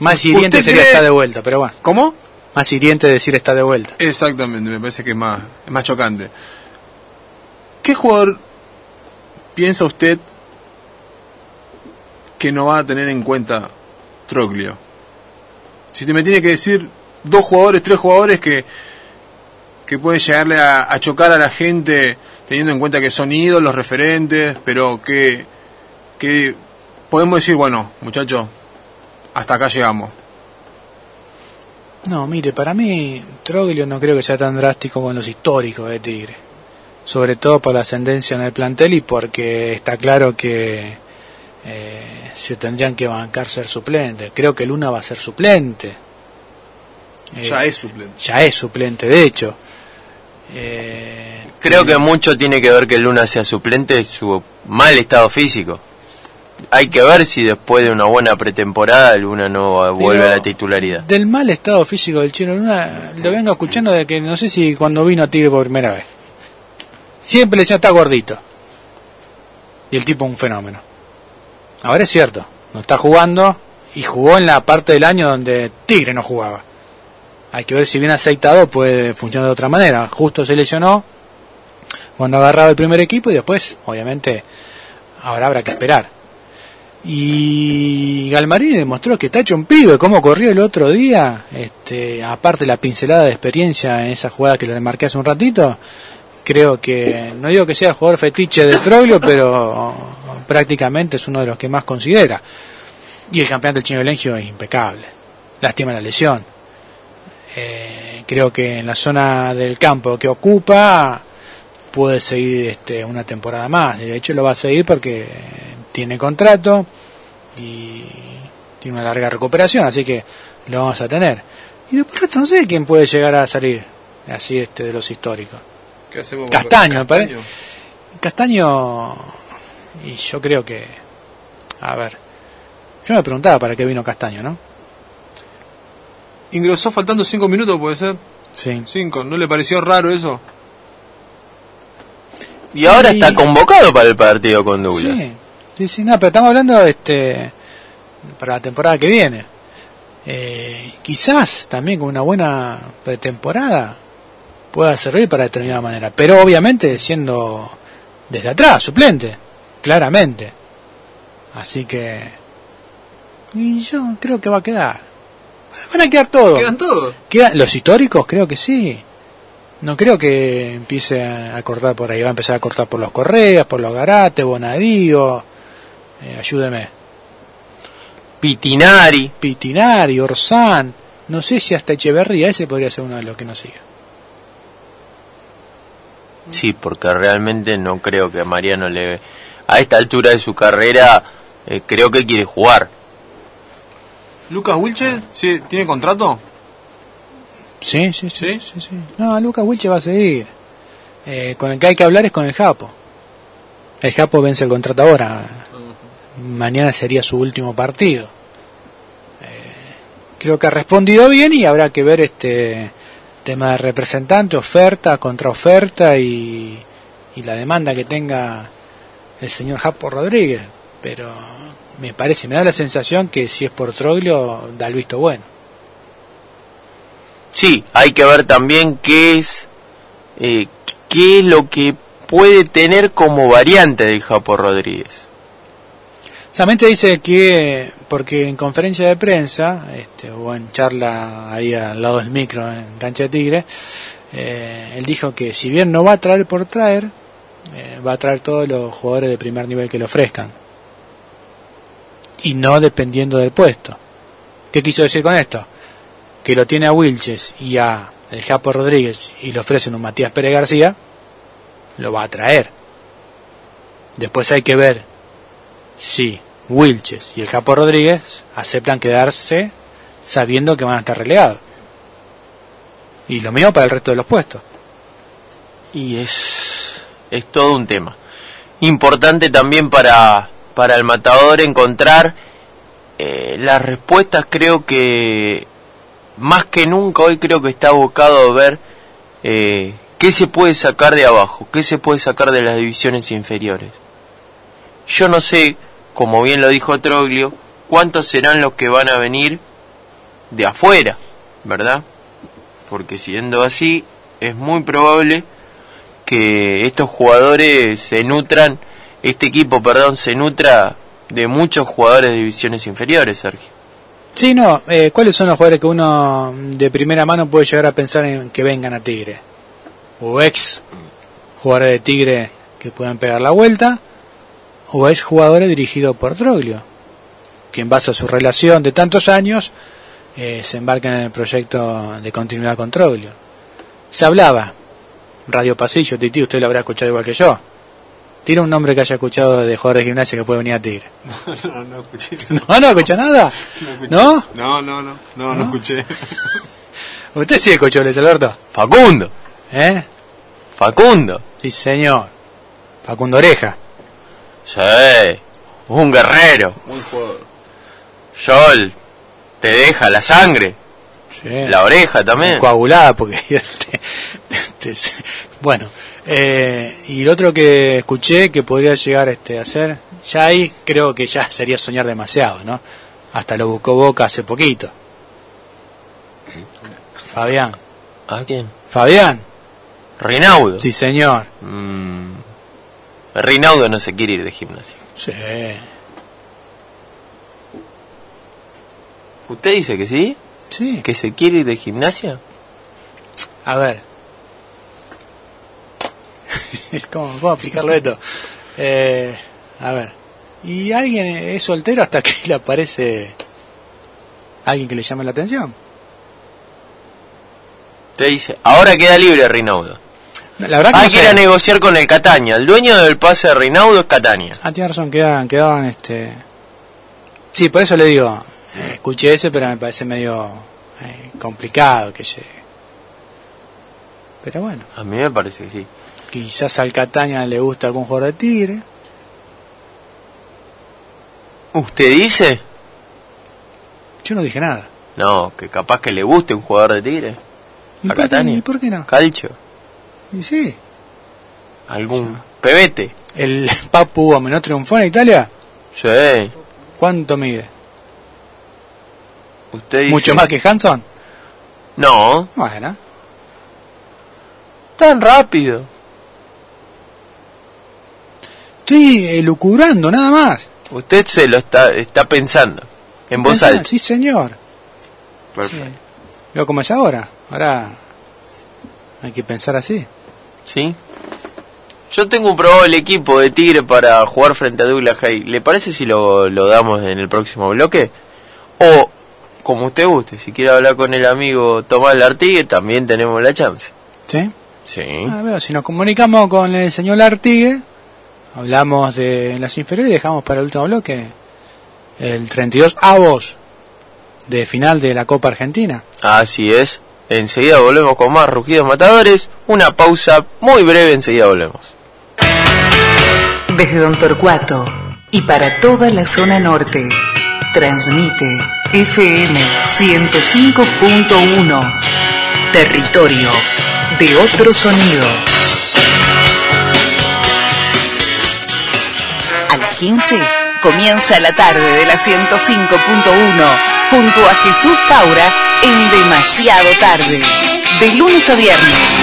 Más hiriente ¿Usted sería cree- está de vuelta, pero bueno. ¿Cómo? Más hiriente decir está de vuelta. Exactamente, me parece que es más, es más chocante. ¿Qué jugador piensa usted que no va a tener en cuenta Troglio? Si te me tiene que decir dos jugadores, tres jugadores que, que pueden llegarle a, chocar a la gente teniendo en cuenta que son ídolos, referentes, pero que, que podemos decir, bueno, muchachos, hasta acá llegamos. No, mire, para mí Troglio no creo que sea tan drástico con los históricos de Tigre. Sobre todo por la ascendencia en el plantel y porque está claro que eh, se tendrían que bancar ser suplentes. Creo que Luna va a ser suplente. Eh, Ya es suplente. Ya es suplente, de hecho. Eh, Creo que mucho tiene que ver que Luna sea suplente su mal estado físico. Hay que ver si después de una buena pretemporada Luna no vuelve a la titularidad. Del mal estado físico del Chino Luna lo vengo escuchando de que no sé si cuando vino a Tigre por primera vez. Siempre le decía está gordito. Y el tipo un fenómeno. Ahora es cierto, no está jugando y jugó en la parte del año donde Tigre no jugaba. Hay que ver si bien aceitado puede funcionar de otra manera. Justo se lesionó cuando agarraba el primer equipo y después, obviamente, ahora habrá que esperar. Y Galmarini demostró que está hecho un pibe, cómo corrió el otro día, este, aparte la pincelada de experiencia en esa jugada que le marqué hace un ratito, creo que, no digo que sea el jugador fetiche de Troglio, pero prácticamente es uno de los que más considera. Y el campeón del Chino Lengio es impecable. Lástima la lesión. Eh, creo que en la zona del campo que ocupa puede seguir este, una temporada más. De hecho lo va a seguir porque tiene contrato y tiene una larga recuperación, así que lo vamos a tener. Y después no sé quién puede llegar a salir así este de los históricos. ¿Qué hacemos con Castaño, me parece. Castaño? Y yo creo que a ver. Yo me preguntaba para qué vino Castaño, ¿no? Ingresó faltando cinco minutos, puede ser. Sí. Cinco. ¿No le pareció raro eso? Y ahora Y- está convocado para el partido con Douglas. Sí, sí, sí, no, pero estamos hablando este para la temporada que viene. Eh, quizás también con una buena pretemporada pueda servir para determinada manera, pero obviamente siendo desde atrás, suplente, claramente. Así que y yo creo que va a quedar. Van a quedar todos. Quedan todos. Queda- los históricos creo que sí. No creo que empiece a cortar por ahí. Va a empezar a cortar por los Correas, por los Garate, Bonadío. eh, ayúdeme. Pitinari. Pitinari, Orsán. No sé si hasta Echeverría. Ese podría ser uno de los que nos siga. Sí, porque realmente no creo que a Mariano le... A esta altura de su carrera, eh, creo que quiere jugar. ¿Lucas Wilche sí, tiene contrato? Sí, sí, sí. ¿Sí? sí, sí. No, Lucas Wilche va a seguir. Eh, con el que hay que hablar es con el Japo. El Japo vence el contrato ahora. Mañana sería su último partido. Eh, creo que ha respondido bien y habrá que ver este tema de representante, oferta, contraoferta y, y la demanda que tenga el señor Japo Rodríguez. pero me parece, me da la sensación que si es por Troglio, da el visto bueno. Sí, hay que ver también qué es, eh, qué es lo que puede tener como variante del Japo Rodríguez. Solamente dice que, porque en conferencia de prensa, este, o en charla ahí al lado del micro en Cancha de Tigre, eh, él dijo que si bien no va a traer por traer, eh, va a traer todos los jugadores de primer nivel que le ofrezcan. Y no dependiendo del puesto. ¿Qué quiso decir con esto? Que lo tiene a Wilches y a el Japo Rodríguez y le ofrecen un Matías Pérez García, lo va a traer. Después hay que ver si Wilches y el Japo Rodríguez aceptan quedarse sabiendo que van a estar relegados. Y lo mismo para el resto de los puestos. Y es, es todo un tema. Importante también para, para el matador encontrar eh, las respuestas, creo que más que nunca hoy creo que está abocado a ver eh, qué se puede sacar de abajo, qué se puede sacar de las divisiones inferiores. Yo no sé, como bien lo dijo Troglio, cuántos serán los que van a venir de afuera, ¿verdad? porque siendo así es muy probable que estos jugadores se nutran, este equipo, perdón, se nutra de muchos jugadores de divisiones inferiores, Sergio. Sí, no, eh, ¿cuáles son los jugadores que uno de primera mano puede llegar a pensar en que vengan a Tigre? O ex jugadores de Tigre que puedan pegar la vuelta, o ex jugadores dirigidos por Troglio, que en base a su relación de tantos años eh, se embarcan en el proyecto de continuidad con Troglio. Se hablaba, Radio Pasillo, Titi, usted lo habrá escuchado igual que yo. Tira un nombre que haya escuchado de jugador de gimnasia que puede venir a Tigre. No, no, no escuché. ¿No, no escucha nada? ¿No? No, no, no, no, no escuché. ¿Usted sí escuchó, Luis Alberto? Facundo, ¿Eh? Facundo. Sí, señor. Facundo Oreja. Sí, un guerrero. Muy jugador. Yol, te deja la sangre, Sí. la oreja también. coagulada porque te- te- te- bueno eh, y el otro que escuché que podría llegar este a ser ya ahí creo que ya sería soñar demasiado no hasta lo buscó Boca hace poquito Fabián ¿A quién? Fabián Rinaudo. sí señor Mm, Rinaudo no se quiere ir de gimnasio. sí ¿Usted dice que sí? sí ¿Que se quiere ir de gimnasia? a ver ¿Cómo, ¿Cómo explicarlo esto? Eh, a ver. ¿Y alguien es soltero hasta que le aparece alguien que le llame la atención? Usted dice, ahora queda libre Rinaudo. La verdad que Hay no que ir a negociar con el Catania. El dueño del pase de Rinaudo es Catania. Ah, tiene razón, quedaban, quedaban este... Sí, por eso le digo, eh, escuché ese, pero me parece medio eh, complicado que llegue. Pero bueno, A mí me parece que sí. Quizás al Cataña le gusta algún jugador de Tigre. ¿Usted dice? Yo no dije nada. No, que capaz que le guste un jugador de Tigre. ¿Y ¿A por, qué, Catania? y por qué no? Calcho. Y sí, Algún pebete. el Papu Gómez no triunfó en Italia. Sí. ¿Cuánto mide? Usted dice... ¿Mucho más que Hanson? No, Bueno, tan rápido. Estoy elucubrando, nada más. Usted se lo está, está pensando. En voz alta. Sí, señor. Perfecto. Sí. Veo cómo es ahora. Ahora hay que pensar así. ¿Sí? Yo tengo un probable equipo de Tigre para jugar frente a Douglas Hay. ¿Le parece si lo, lo damos en el próximo bloque? O, como usted guste, si quiere hablar con el amigo Tomás Lartigue, también tenemos la chance. ¿Sí? Sí. Veo, si nos comunicamos con el señor Artigue, hablamos de las inferiores y dejamos para el último bloque el 32 avos de final de la Copa Argentina. Así es. Enseguida volvemos con más rugidos matadores. Una pausa muy breve, enseguida volvemos. Desde Don Torcuato y para toda la zona norte, transmite FM 105.1, territorio de otro sonido. 15, Comienza la tarde de la 105.1 junto a Jesús Faura en Demasiado Tarde. De lunes a viernes.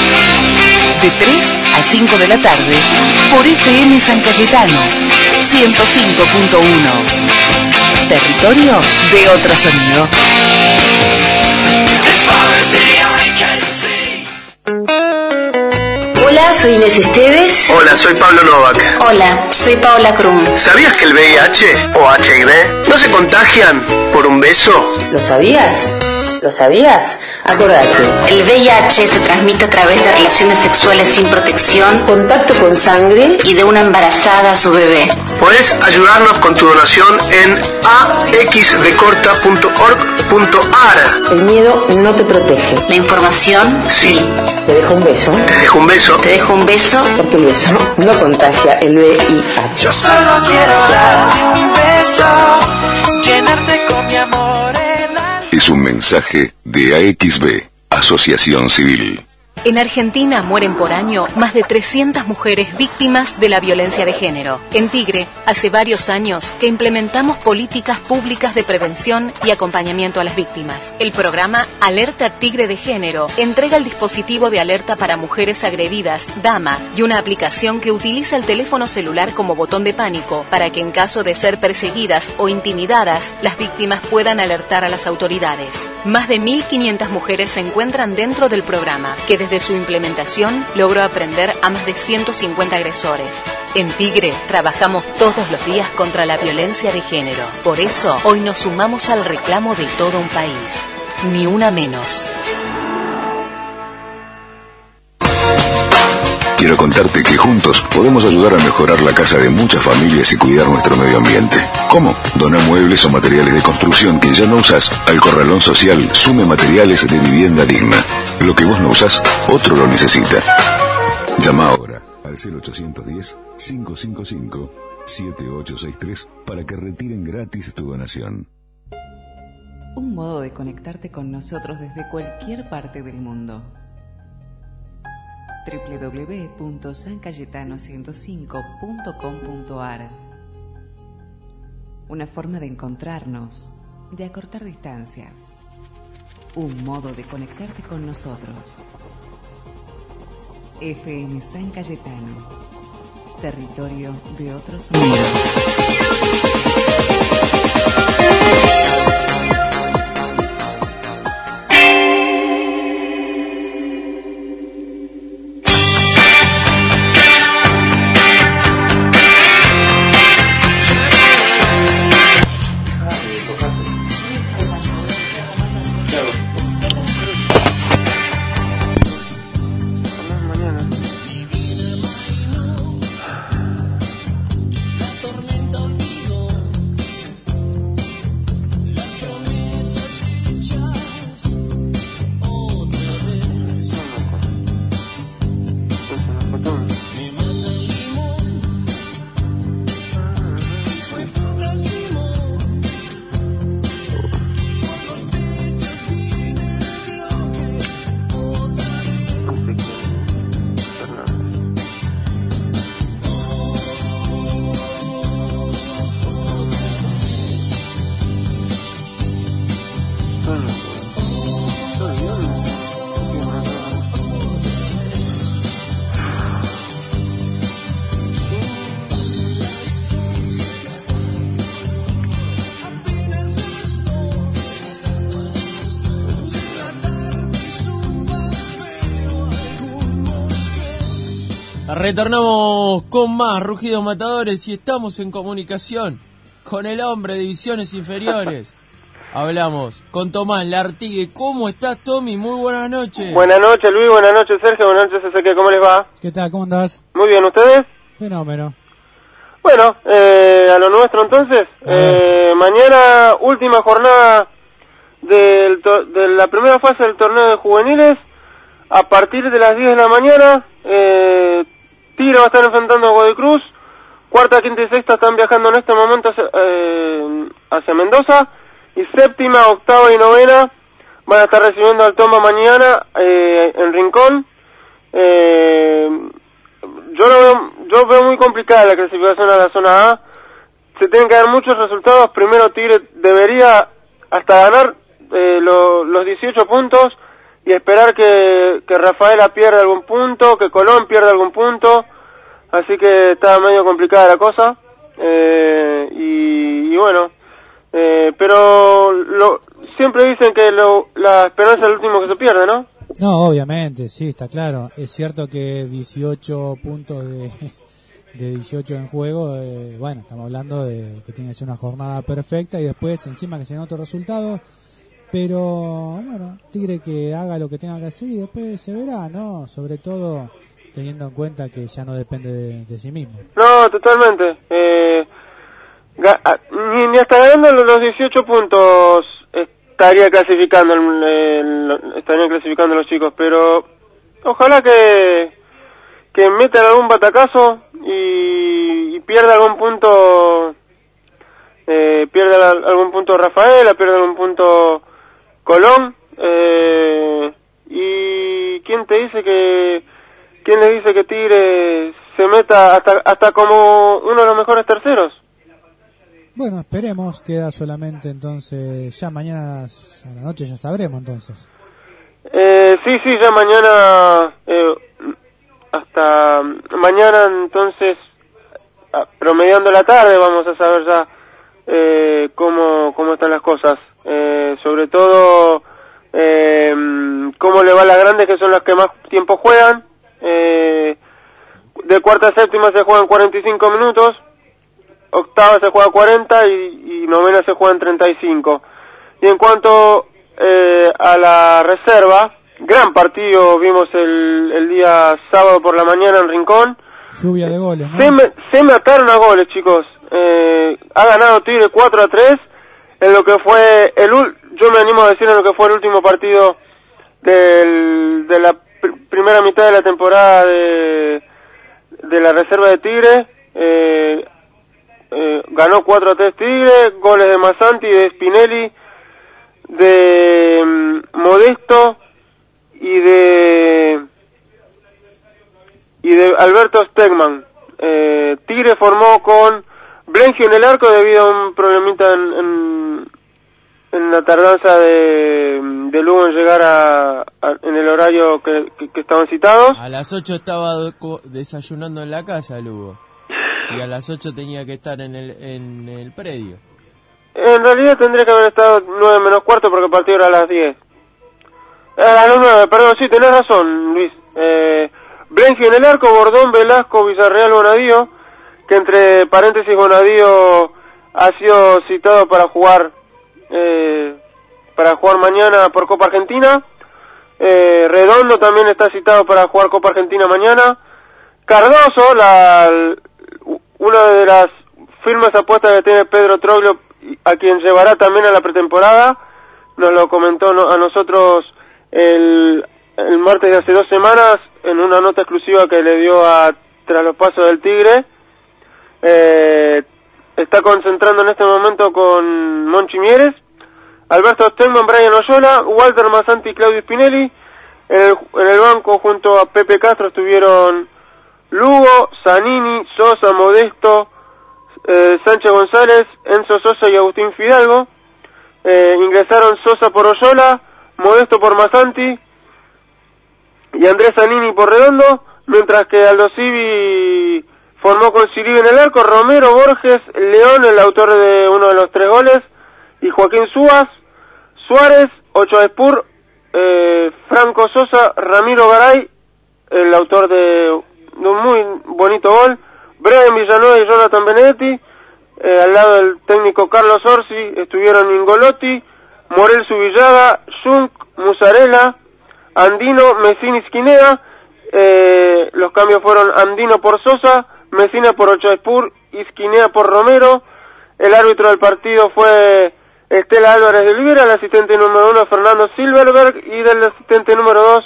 De 3 a 5 de la tarde por FM San Cayetano 105.1. Territorio de otro sonido. Hola, soy Inés Esteves. Hola, soy Pablo Novak. Hola, soy Paola Krum. ¿Sabías que el VIH o HIV no se contagian por un beso? ¿Lo sabías? ¿Lo sabías? Acordate. El VIH se transmite a través de relaciones sexuales sin protección, contacto con sangre y de una embarazada a su bebé. Puedes ayudarnos con tu donación en axdecorta.org.ar. El miedo no te protege. La información, Sí. Te dejo un beso. Te dejo un beso. Te dejo un beso porque el beso no contagia el VIH. Yo solo quiero darte un beso, llenarte Es un mensaje de AXB, Asociación Civil. En Argentina mueren por año más de 300 mujeres víctimas de la violencia de género. En Tigre, hace varios años que implementamos políticas públicas de prevención y acompañamiento a las víctimas. El programa Alerta Tigre de Género entrega el dispositivo de alerta para mujeres agredidas, DAMA, y una aplicación que utiliza el teléfono celular como botón de pánico para que en caso de ser perseguidas o intimidadas, las víctimas puedan alertar a las autoridades. Más de 1.500 mujeres se encuentran dentro del programa, que desde su implementación logró aprender a más de 150 agresores. En Tigre trabajamos todos los días contra la violencia de género. Por eso, hoy nos sumamos al reclamo de todo un país. Ni una menos. Quiero contarte que juntos podemos ayudar a mejorar la casa de muchas familias y cuidar nuestro medio ambiente. ¿Cómo? Dona muebles o materiales de construcción que ya no usas al Corralón Social Sume Materiales de Vivienda Digna. Lo que vos no usas, otro lo necesita. Llama ahora al 0810-555-7863 para que retiren gratis tu donación. Un modo de conectarte con nosotros desde cualquier parte del mundo. www.sancayetano105.com.ar Una forma de encontrarnos, de acortar distancias. Un modo de conectarte con nosotros. FM San Cayetano, territorio de otros sonidos. Retornamos con más rugidos matadores y estamos en comunicación con el hombre de divisiones inferiores. Hablamos con Tomás Lartigue. ¿Cómo estás, Tommy? Muy buenas noches. Buenas noches, Luis. Buenas noches, Sergio. Buenas noches, Ezequiel. ¿Cómo les va? ¿Qué tal? ¿Cómo andás? Muy bien, ¿ustedes? Fenómeno. Bueno, eh, a lo nuestro entonces. Eh, mañana, última jornada del to- de la primera fase del torneo de juveniles. A partir de las 10 de la mañana, eh, Tigre va a estar enfrentando a Guadalcruz. Cuarta, quinta y sexta están viajando en este momento hacia, eh, Mendoza. Y séptima, octava y novena van a estar recibiendo al Toma mañana eh, en Rincón. Eh, yo lo veo, muy complicada la clasificación a la zona A. se tienen que dar muchos resultados. Primero Tigre debería hasta ganar lo- los 18 puntos y esperar que, que Rafaela pierda algún punto, que Colón pierda algún punto. Así que está medio complicada la cosa. Eh, y, bueno, eh, pero lo, siempre dicen que la esperanza es el último que se pierde, ¿no? No, obviamente, sí, está claro. Es cierto que 18 puntos de, de 18 en juego, eh, bueno, estamos hablando de que tiene que ser una jornada perfecta y después encima que se den otros resultados. Pero bueno, Tigre que haga lo que tenga que hacer y después se verá, ¿no? Sobre todo teniendo en cuenta que ya no depende de, sí mismo. No, totalmente. Eh, ga- a- ni, ni hasta ganando los- los 18 puntos estaría clasificando, el- el- estarían clasificando los chicos, pero ojalá que, que metan algún batacazo y, y pierda algún punto, eh, pierda algún punto Rafaela, pierda algún punto Colón, eh, y quién te dice que, quién le dice que Tigre se meta hasta, hasta como uno de los mejores terceros. Bueno, esperemos, queda solamente entonces, ya mañana a la noche ya sabremos entonces. Eh, sí, sí, ya mañana, eh, hasta mañana entonces, ah, promediando la tarde, vamos a saber ya eh, cómo, cómo están las cosas. Eh, sobre todo, eh, cómo le va a las grandes, que son las que más tiempo juegan. Eh, de cuarta a séptima se juegan 45 minutos, octava se juega 40 y, y novena se juega en 35. Y en cuanto eh, a la reserva, gran partido vimos el, el día sábado por la mañana en Rincón. Lluvia de goles. Se, me- se mataron a goles, chicos. Eh, ha ganado Tigre 4 a 3 en lo que fue el yo me animo a decir en lo que fue el último partido del, de la pr- primera mitad de la temporada de, de la reserva de Tigre. Eh, eh, ganó 4 a 3 Tigre, goles de Masanti, de Spinelli, de mm, Modesto y de y de Alberto Stegman. Eh, Tigre formó con Blengio en el arco debido a un problemita en, en, en la tardanza de, de Lugo en llegar a, a- en el horario que, que- que estaban citados. A las 8 estaba desayunando en la casa, Lugo. Y a las 8 tenía que estar en el, en el predio. En realidad tendría que haber estado 9 menos cuarto porque el partido era a las 10. Era a las 9, perdón, sí, tenés razón, Luis. Eh, Blengio en el arco, Bordón, Velasco, Villarreal, Bonadío, que entre paréntesis Bonadío ha sido citado para jugar eh, para jugar mañana por Copa Argentina. Eh, Redondo también está citado para jugar Copa Argentina mañana. Cardoso, una de las firmes apuestas que tiene Pedro Troglio, a quien llevará también a la pretemporada, nos lo comentó a nosotros el, el martes de hace dos semanas en una nota exclusiva que le dio a Tras los Pasos del Tigre. Eh, está concentrando en este momento con Monchi Mieres, Alberto Stegman, Brian Oyola, Walter Masanti y Claudio Spinelli. En el, en el banco junto a Pepe Castro estuvieron Lugo, Zanini, Sosa, Modesto, eh, Sánchez González, Enzo Sosa y Agustín Fidalgo. Eh, ingresaron Sosa por Oyola, Modesto por Masanti y Andrés Zanini por Redondo, mientras que Aldo Civi formó con Siribe en el arco, Romero, Borges, León, el autor de uno de los tres goles, y Joaquín Suárez, Suárez, Ocho Espur, eh, Franco Sosa, Ramiro Garay, el autor de, un muy bonito gol, Brian Villanueva y Jonathan Benedetti, eh, al lado del técnico Carlos Orsi estuvieron Ingolotti, Morel Subillaga, Junk, Musarela, Andino, Messini, Esquinea, eh, los cambios fueron Andino por Sosa, Messina por Ochoespur, Isquinea por Romero, el árbitro del partido fue Estela Álvarez de Olivera, el asistente número uno Fernando Silverberg y del asistente número dos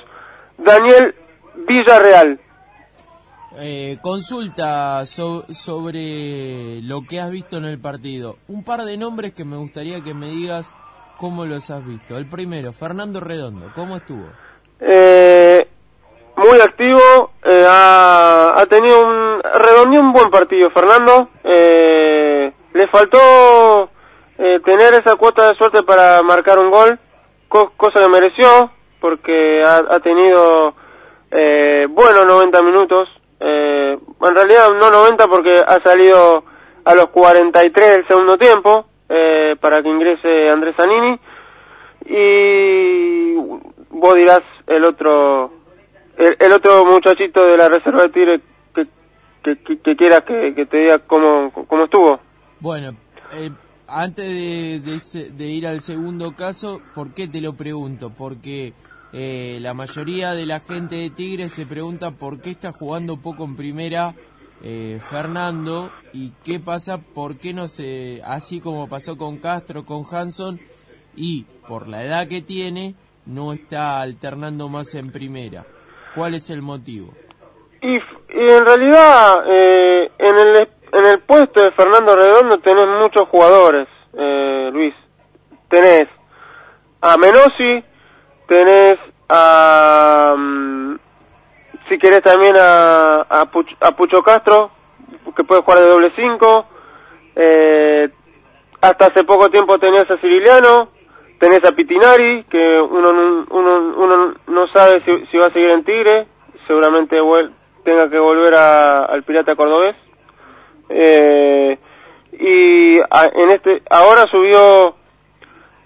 Daniel Villarreal. Eh, consulta so- sobre lo que has visto en el partido. Un par de nombres que me gustaría que me digas cómo los has visto. El primero, Fernando Redondo, ¿cómo estuvo? Eh, muy activo, eh, ha, ha tenido un, redondeó un buen partido Fernando, eh, le faltó eh, tener esa cuota de suerte para marcar un gol, cosa que mereció, porque ha, tenido eh, buenos 90 minutos, en realidad no 90 porque ha salido a los 43 del segundo tiempo, para que ingrese Andrés Zanini, y vos dirás el otro el, otro muchachito de la reserva de Tigre que, que, que, quieras que, te diga cómo, cómo estuvo. Bueno, eh, antes de, de, ir al segundo caso, ¿por qué te lo pregunto? Porque eh, la mayoría de la gente de Tigre se pregunta por qué está jugando poco en primera eh, Fernando y qué pasa, por qué no se, así como pasó con Castro, con Hanson, y por la edad que tiene, no está alternando más en primera. ¿Cuál es el motivo? Y, en realidad, eh, en, el, en el puesto de Fernando Redondo tenés muchos jugadores, eh, Luis. Tenés a Menosi, tenés a, mm, si querés también a, a, Pucho, Castro, que puede jugar de doble cinco. Eh, hasta hace poco tiempo tenías a Ciriliano, tenés a Pitinari, que uno, uno, uno no sabe si, va a seguir en Tigre, seguramente tenga que volver al Pirata Cordobés. Eh, y en este ahora subió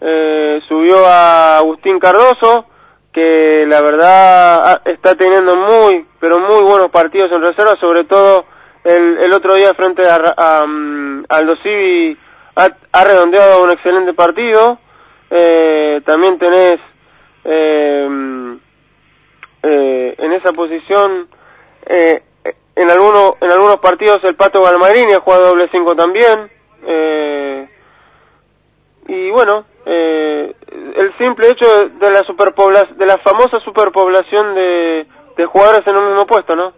eh, subió a Agustín Cardoso, que la verdad está teniendo muy, pero muy buenos partidos en reserva, sobre todo el, el otro día frente a, a, mm, Aldo Civi ha, ha redondeado un excelente partido eh, también tenés eh, eh, en esa posición eh, en algunos en algunos partidos el Pato Galmarini ha jugado doble 5 también eh, y bueno el simple hecho de la superpoblación de la famosa superpoblación de, de jugadores en un mismo puesto no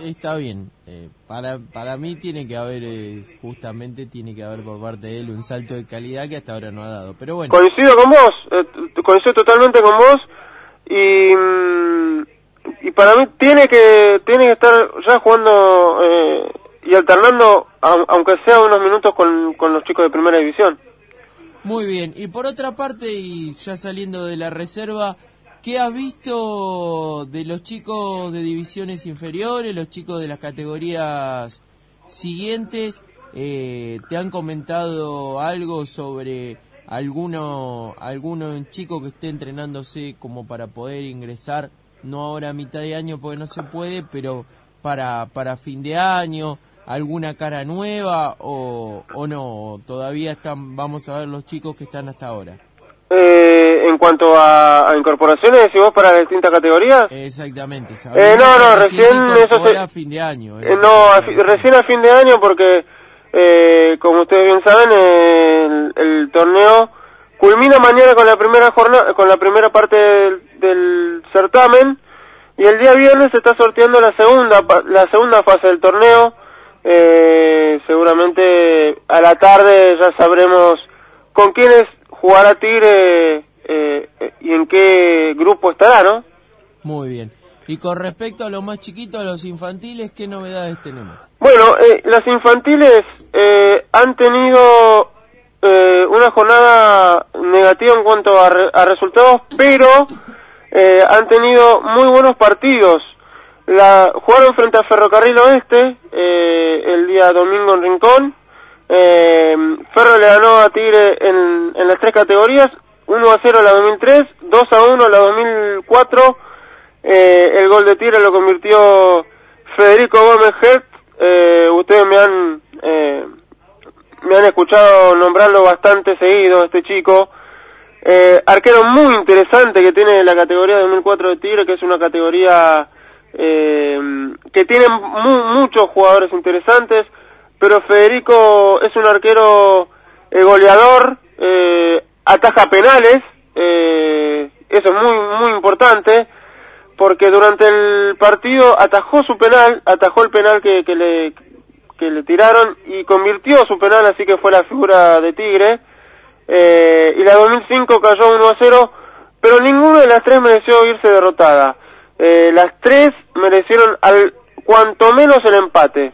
está bien eh, para, para mí tiene que haber, eh, justamente tiene que haber por parte de él un salto de calidad que hasta ahora no ha dado. Pero bueno. Coincido con vos, eh, coincido totalmente con vos y, mm, y para mí tiene que, tiene que estar ya jugando y alternando, aunque sea unos minutos con, con los chicos de primera división. Muy bien, y por otra parte, y ya saliendo de la reserva, ¿Qué has visto de los chicos de divisiones inferiores, los chicos de las categorías siguientes? Eh, ¿Te han comentado algo sobre alguno, alguno chico que esté entrenándose como para poder ingresar, no ahora a mitad de año porque no se puede, pero para, para fin de año? alguna cara nueva o, o no? Todavía están, vamos a ver los chicos que están hasta ahora. Eh, en cuanto a, incorporaciones, vos para las distintas categorías. Exactamente. Eh, no, no, recién eso se... a fin de año. Eh, no, recién a fin de año porque, eh, como ustedes bien saben, el, el, torneo culmina mañana con la primera jornada, con la primera parte del, certamen y el día viernes se está sorteando la segunda, la segunda fase del torneo. Seguramente a la tarde ya sabremos con quiénes jugará Tigre eh, eh, y en qué grupo estará, ¿no? Muy bien. Y con respecto a lo más chiquito, a los infantiles, ¿qué novedades tenemos? Bueno, eh, las infantiles eh, han tenido eh, una jornada negativa en cuanto a, a resultados, pero eh, han tenido muy buenos partidos. La, jugaron frente a Ferrocarril Oeste eh, el día domingo en Rincón, eh, Ferro le ganó a Tigre en, las tres categorías, 1 a 0 la 2003, 2 a 1 la 2004. Eh, el gol de Tigre lo convirtió Federico Gómez Hert. Eh, ustedes me han me han escuchado nombrarlo bastante seguido, este chico. Arquero muy interesante que tiene la categoría 2004 de Tigre, que es una categoría que tiene muchos jugadores interesantes pero Federico es un arquero eh, goleador, eh, ataja penales, eh, eso es muy, muy importante, porque durante el partido atajó su penal, atajó el penal que, que, le, que le tiraron y convirtió su penal, así que fue la figura de Tigre. Y la 2005 cayó 1 a 0, pero ninguna de las tres mereció irse derrotada. Las tres merecieron al cuanto menos el empate.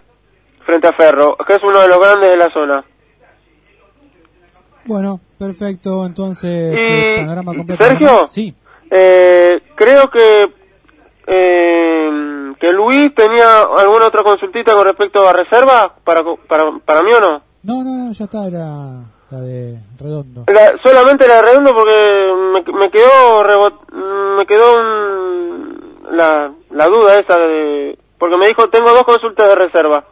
Frente a Ferro, que es uno de los grandes de la zona. Bueno, perfecto. Entonces, Y, el panorama completo. Sergio, Sí. eh, creo que eh, que Luis tenía alguna otra consultita con respecto a reserva para, para, para mí o no. No, no, no, ya está, era la de Redondo. La- solamente la redondo porque me, me quedó rebot- me quedó un- la, la duda esa de porque me dijo tengo dos consultas de reserva.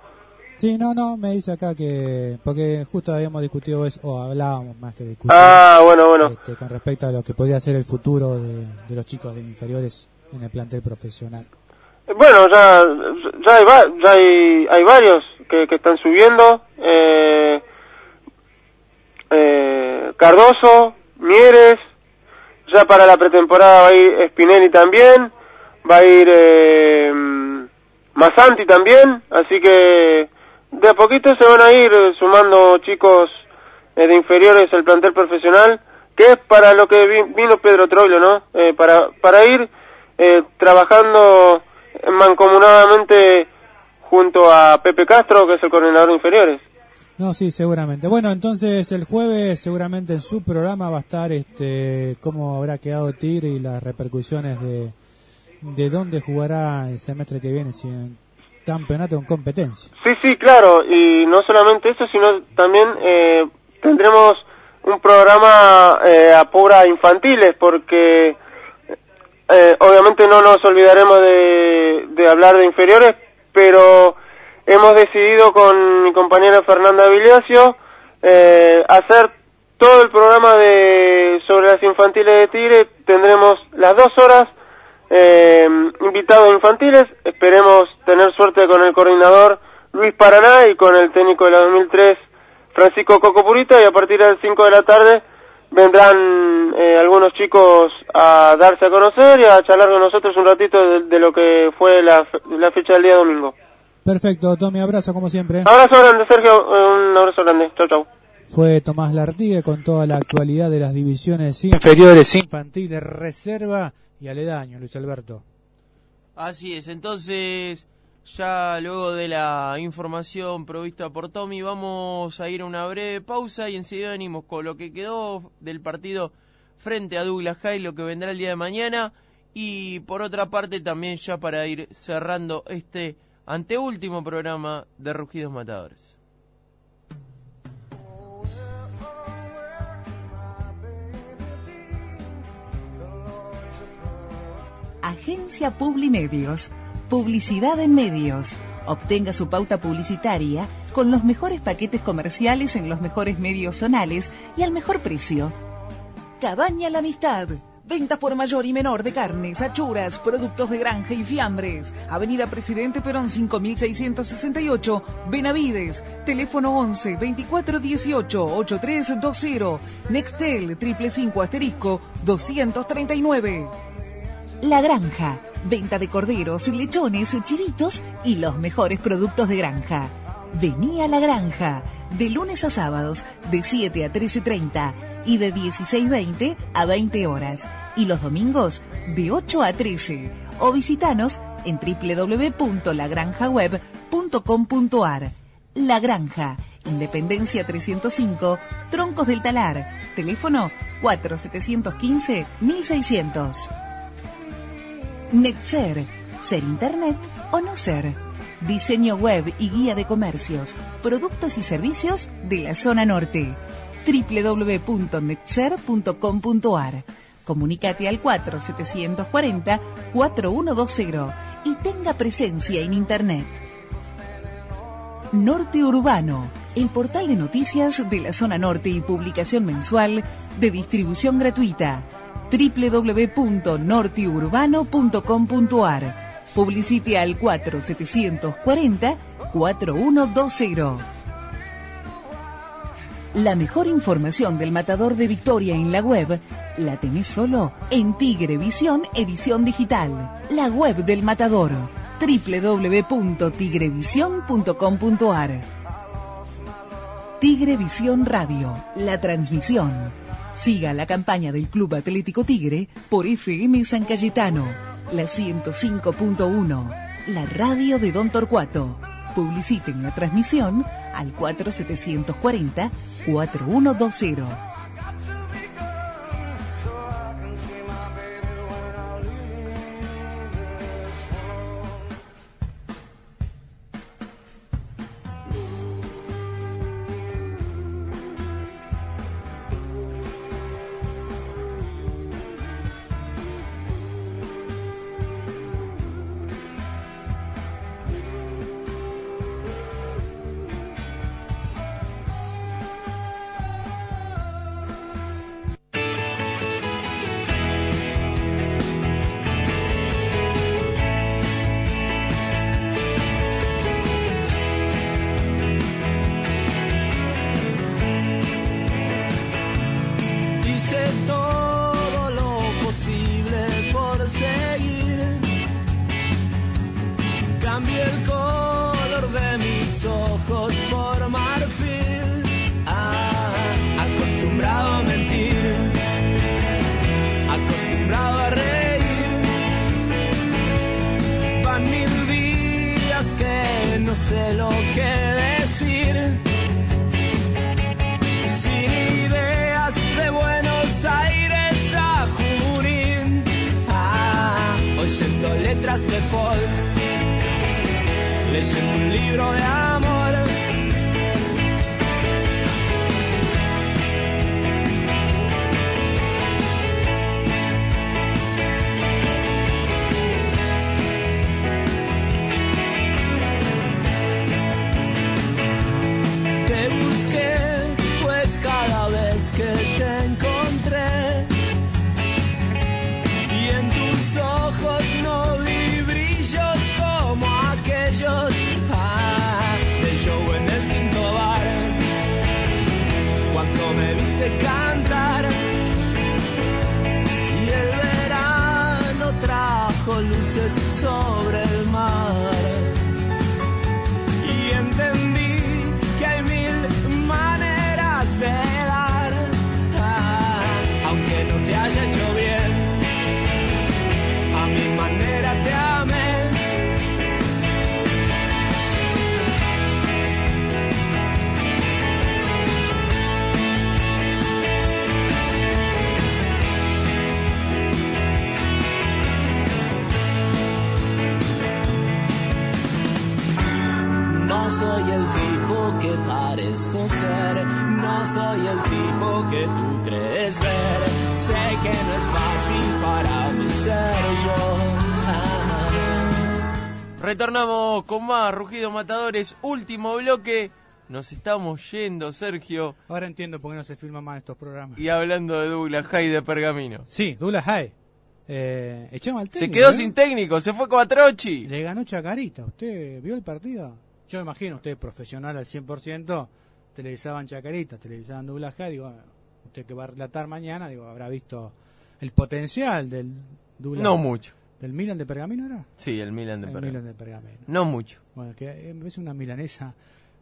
Sí, no, no, me dice acá que. Porque justo habíamos discutido eso, o hablábamos más que discutir. Ah, bueno, bueno. este, con respecto a lo que podría ser el futuro de, de los chicos de inferiores en el plantel profesional. Bueno, ya ya hay, ya hay, hay varios que, que están subiendo. Eh, eh, Cardoso, Mieres, ya para la pretemporada va a ir Spinelli también, va a ir eh, Masanti también, así que de a poquito se van a ir eh, sumando chicos eh, de inferiores al plantel profesional, que es para lo que vi- vino Pedro Troilo, ¿no? Eh, para, para ir eh, trabajando mancomunadamente junto a Pepe Castro, que es el coordinador de inferiores. No, sí, seguramente. Bueno, entonces el jueves seguramente en su programa va a estar este cómo habrá quedado Tigre y las repercusiones de, de dónde jugará el semestre que viene, si campeonato en competencia. Sí, sí, claro, y no solamente eso, sino también eh, tendremos un programa eh, a pura infantiles, porque eh, obviamente no nos olvidaremos de, de hablar de inferiores, pero hemos decidido con mi compañera Fernanda Viliacio eh, hacer todo el programa de sobre las infantiles de Tigre. Tendremos las dos horas eh, invitados infantiles. Esperemos tener suerte con el coordinador Luis Paraná y con el técnico de la 2003 Francisco Coco Purita y a partir de las 5 de la tarde vendrán eh, algunos chicos a darse a conocer y a charlar con nosotros un ratito de, de lo que fue la, fe- la fecha del día domingo. Perfecto, Tommy, abrazo como siempre. Abrazo grande, Sergio. eh, Un abrazo grande. Chau, chau. Fue Tomás Lartigue con toda la actualidad de las divisiones inferiores, infantiles, reserva y aledaño, Luis Alberto. Así es, entonces ya luego de la información provista por Tommy vamos a ir a una breve pausa y enseguida venimos con lo que quedó del partido frente a Douglas High, lo que vendrá el día de mañana y por otra parte también ya para ir cerrando este anteúltimo programa de Rugidos Matadores. Agencia Publimedios. Publicidad en medios. Obtenga su pauta publicitaria con los mejores paquetes comerciales en los mejores medios zonales y al mejor precio. Cabaña La Amistad. Ventas por mayor y menor de carnes, achuras, productos de granja y fiambres. Avenida Presidente Perón 5668, Benavides. Teléfono 11 24 18 8320. Nextel triple cinco asterisco 239. La Granja. Venta de corderos, lechones, chivitos y los mejores productos de granja. Vení a La Granja. De lunes a sábados, de 7 a 13.30 y de 16.20 a 20 horas. Y los domingos, de 8 a 13. O visitanos en www.lagranjaweb.com.ar. La Granja. Independencia 305, Troncos del Talar. Teléfono 4715-1600. Netzer. Ser Internet o no ser. Diseño web y guía de comercios, productos y servicios de la zona norte. www.netzer.com.ar. Comunícate al 4740-4120 y tenga presencia en Internet. Norte Urbano, el portal de noticias de la zona norte y publicación mensual de distribución gratuita. www.norteurbano.com.ar. Publicite al 4740-4120. La mejor información del matador de Victoria en la web la tenés solo en Tigrevisión Edición Digital, la web del matador www.tigrevision.com.ar Tigrevisión Radio, la transmisión. Siga la campaña del Club Atlético Tigre por FM San Cayetano, la 105.1, la radio de Don Torcuato. Publiciten la transmisión al 4740-4120. Ser yo. Retornamos con más Rugidos Matadores, último bloque. Nos estamos yendo, Sergio. Ahora entiendo por qué no se filman más estos programas. Y hablando de Douglas High de Pergamino. Sí, Douglas High. Eh, echamos al Se técnico, quedó ¿eh? sin técnico, se fue Cuatrochi. Le ganó Chacarita. ¿Usted vio el partido? Yo me imagino, usted profesional al 100%, televisaban Chacarita, televisaban Douglas High. Digo, usted que va a relatar mañana, digo, habrá visto el potencial del No mucho. ¿Del Milan de Pergamino era? Sí, el Milan de El Pergamino. Milan de Pergamino. No mucho. Bueno, que eh, es una milanesa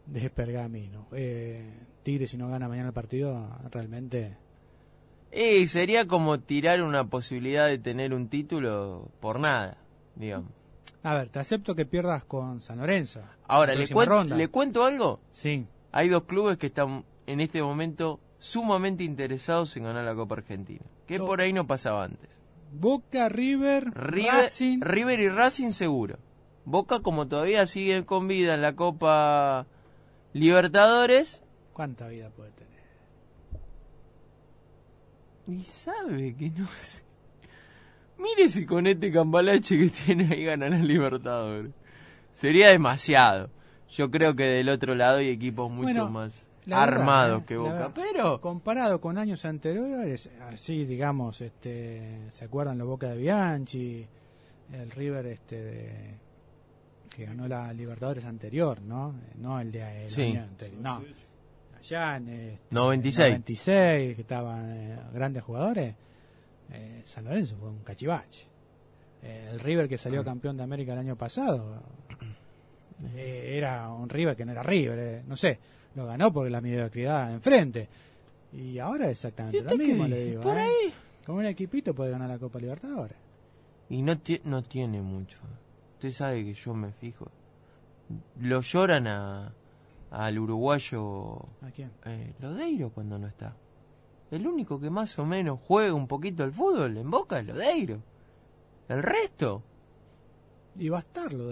de Pergamino. Eh, Tigre, si no gana mañana el partido, realmente. Y sería como tirar una posibilidad de tener un título por nada, digamos. A ver, te acepto que pierdas con San Lorenzo. Ahora, ¿le, próxima cuen- ronda. ¿le cuento algo? Sí. Hay dos clubes que están en este momento sumamente interesados en ganar la Copa Argentina. Que por ahí no pasaba antes. Boca, River, River, Racing. River y Racing seguro. Boca como todavía sigue con vida en la Copa Libertadores. ¿Cuánta vida puede tener? Y sabe que no sé. Mire si con este cambalache que tiene ahí ganan el Libertadores. Sería demasiado. Yo creo que del otro lado hay equipos mucho Bueno, más la verdad, armados eh, que la Boca. verdad, Pero comparado con años anteriores, así digamos, este, ¿se acuerdan la Boca de Bianchi? El River este de- que ganó la Libertadores anterior, ¿no? No el de el Sí. año anterior, no. Allá en este, 96. 96, que estaban eh, grandes jugadores. eh, San Lorenzo fue un cachivache. Eh, el River que salió campeón de América el año pasado era un River que no era River, no sé, lo ganó porque la mediocridad enfrente. Y ahora exactamente lo mismo, le digo. Por ¿eh? ahí. Con un equipito puede ganar la Copa Libertadores. Y no, ti- no tiene mucho. Usted sabe que yo me fijo. lo lloran a, al uruguayo ¿A quién? eh, Lodeiro cuando no está. El único que más o menos juega un poquito al fútbol en Boca es Lodeiro. El resto, Y va a estar lo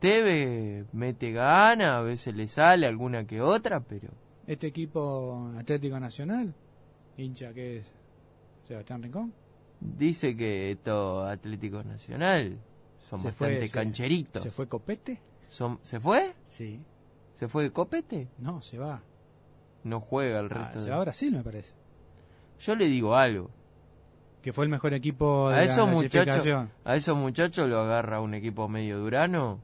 de Airo. Teve mete gana, a veces le sale alguna que otra, pero Este equipo Atlético Nacional, hincha que es Sebastián Rincón, dice que esto Atlético Nacional son Se bastante fue, se- cancheritos. ¿se fue Copete? Son, ¿Se fue? Sí. ¿Se fue de copete? No, se va. No juega el Ah, resto. se de- va a Brasil, me parece. Yo le digo algo. Que fue el mejor equipo de A la esos muchachos, a esos muchachos lo agarra un equipo medio durano.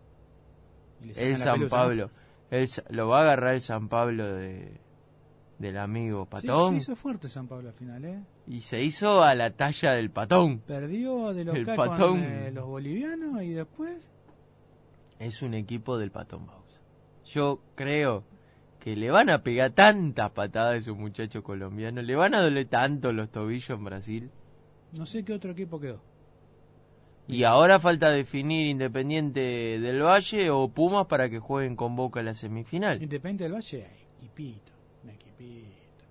El San pelusa, Pablo. El lo va a agarrar el San Pablo de del amigo ¿no? Sí, Patón. se hizo fuerte San Pablo al final, ¿eh? Y se hizo a la talla del Patón. Perdió de El con Patón. eh, los bolivianos y después... Es un equipo del Patón Bausa. Yo creo que le van a pegar tantas patadas a esos muchachos colombianos. Le van a doler tanto los tobillos en Brasil. No sé qué otro equipo quedó. Y ahora falta definir Independiente del Valle o Pumas para que jueguen con Boca en la semifinal. Independiente del Valle, equipito, un equipito.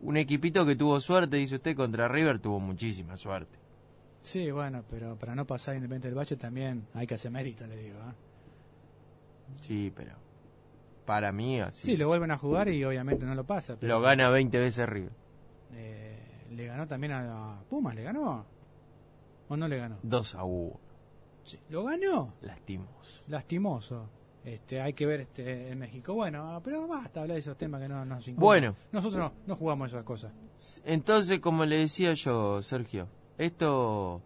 Un equipito que tuvo suerte, dice usted, contra River tuvo muchísima suerte. Sí, bueno, pero para no pasar Independiente del Valle también hay que hacer mérito, le digo. ¿eh? Sí, pero para mí así. Sí, lo vuelven a jugar y obviamente no lo pasa. Pero Lo gana 20 veces River. eh, le ganó también a Pumas, ¿le ganó? ¿O no le ganó? 2 a 1. Sí, ¿Lo ganó? Lastimos. Lastimoso. Este, hay que ver este en México. Bueno, pero basta hablar de esos temas que no nos incumben. Bueno. Nosotros no, no jugamos esas cosas. Entonces, como le decía yo, Sergio, esto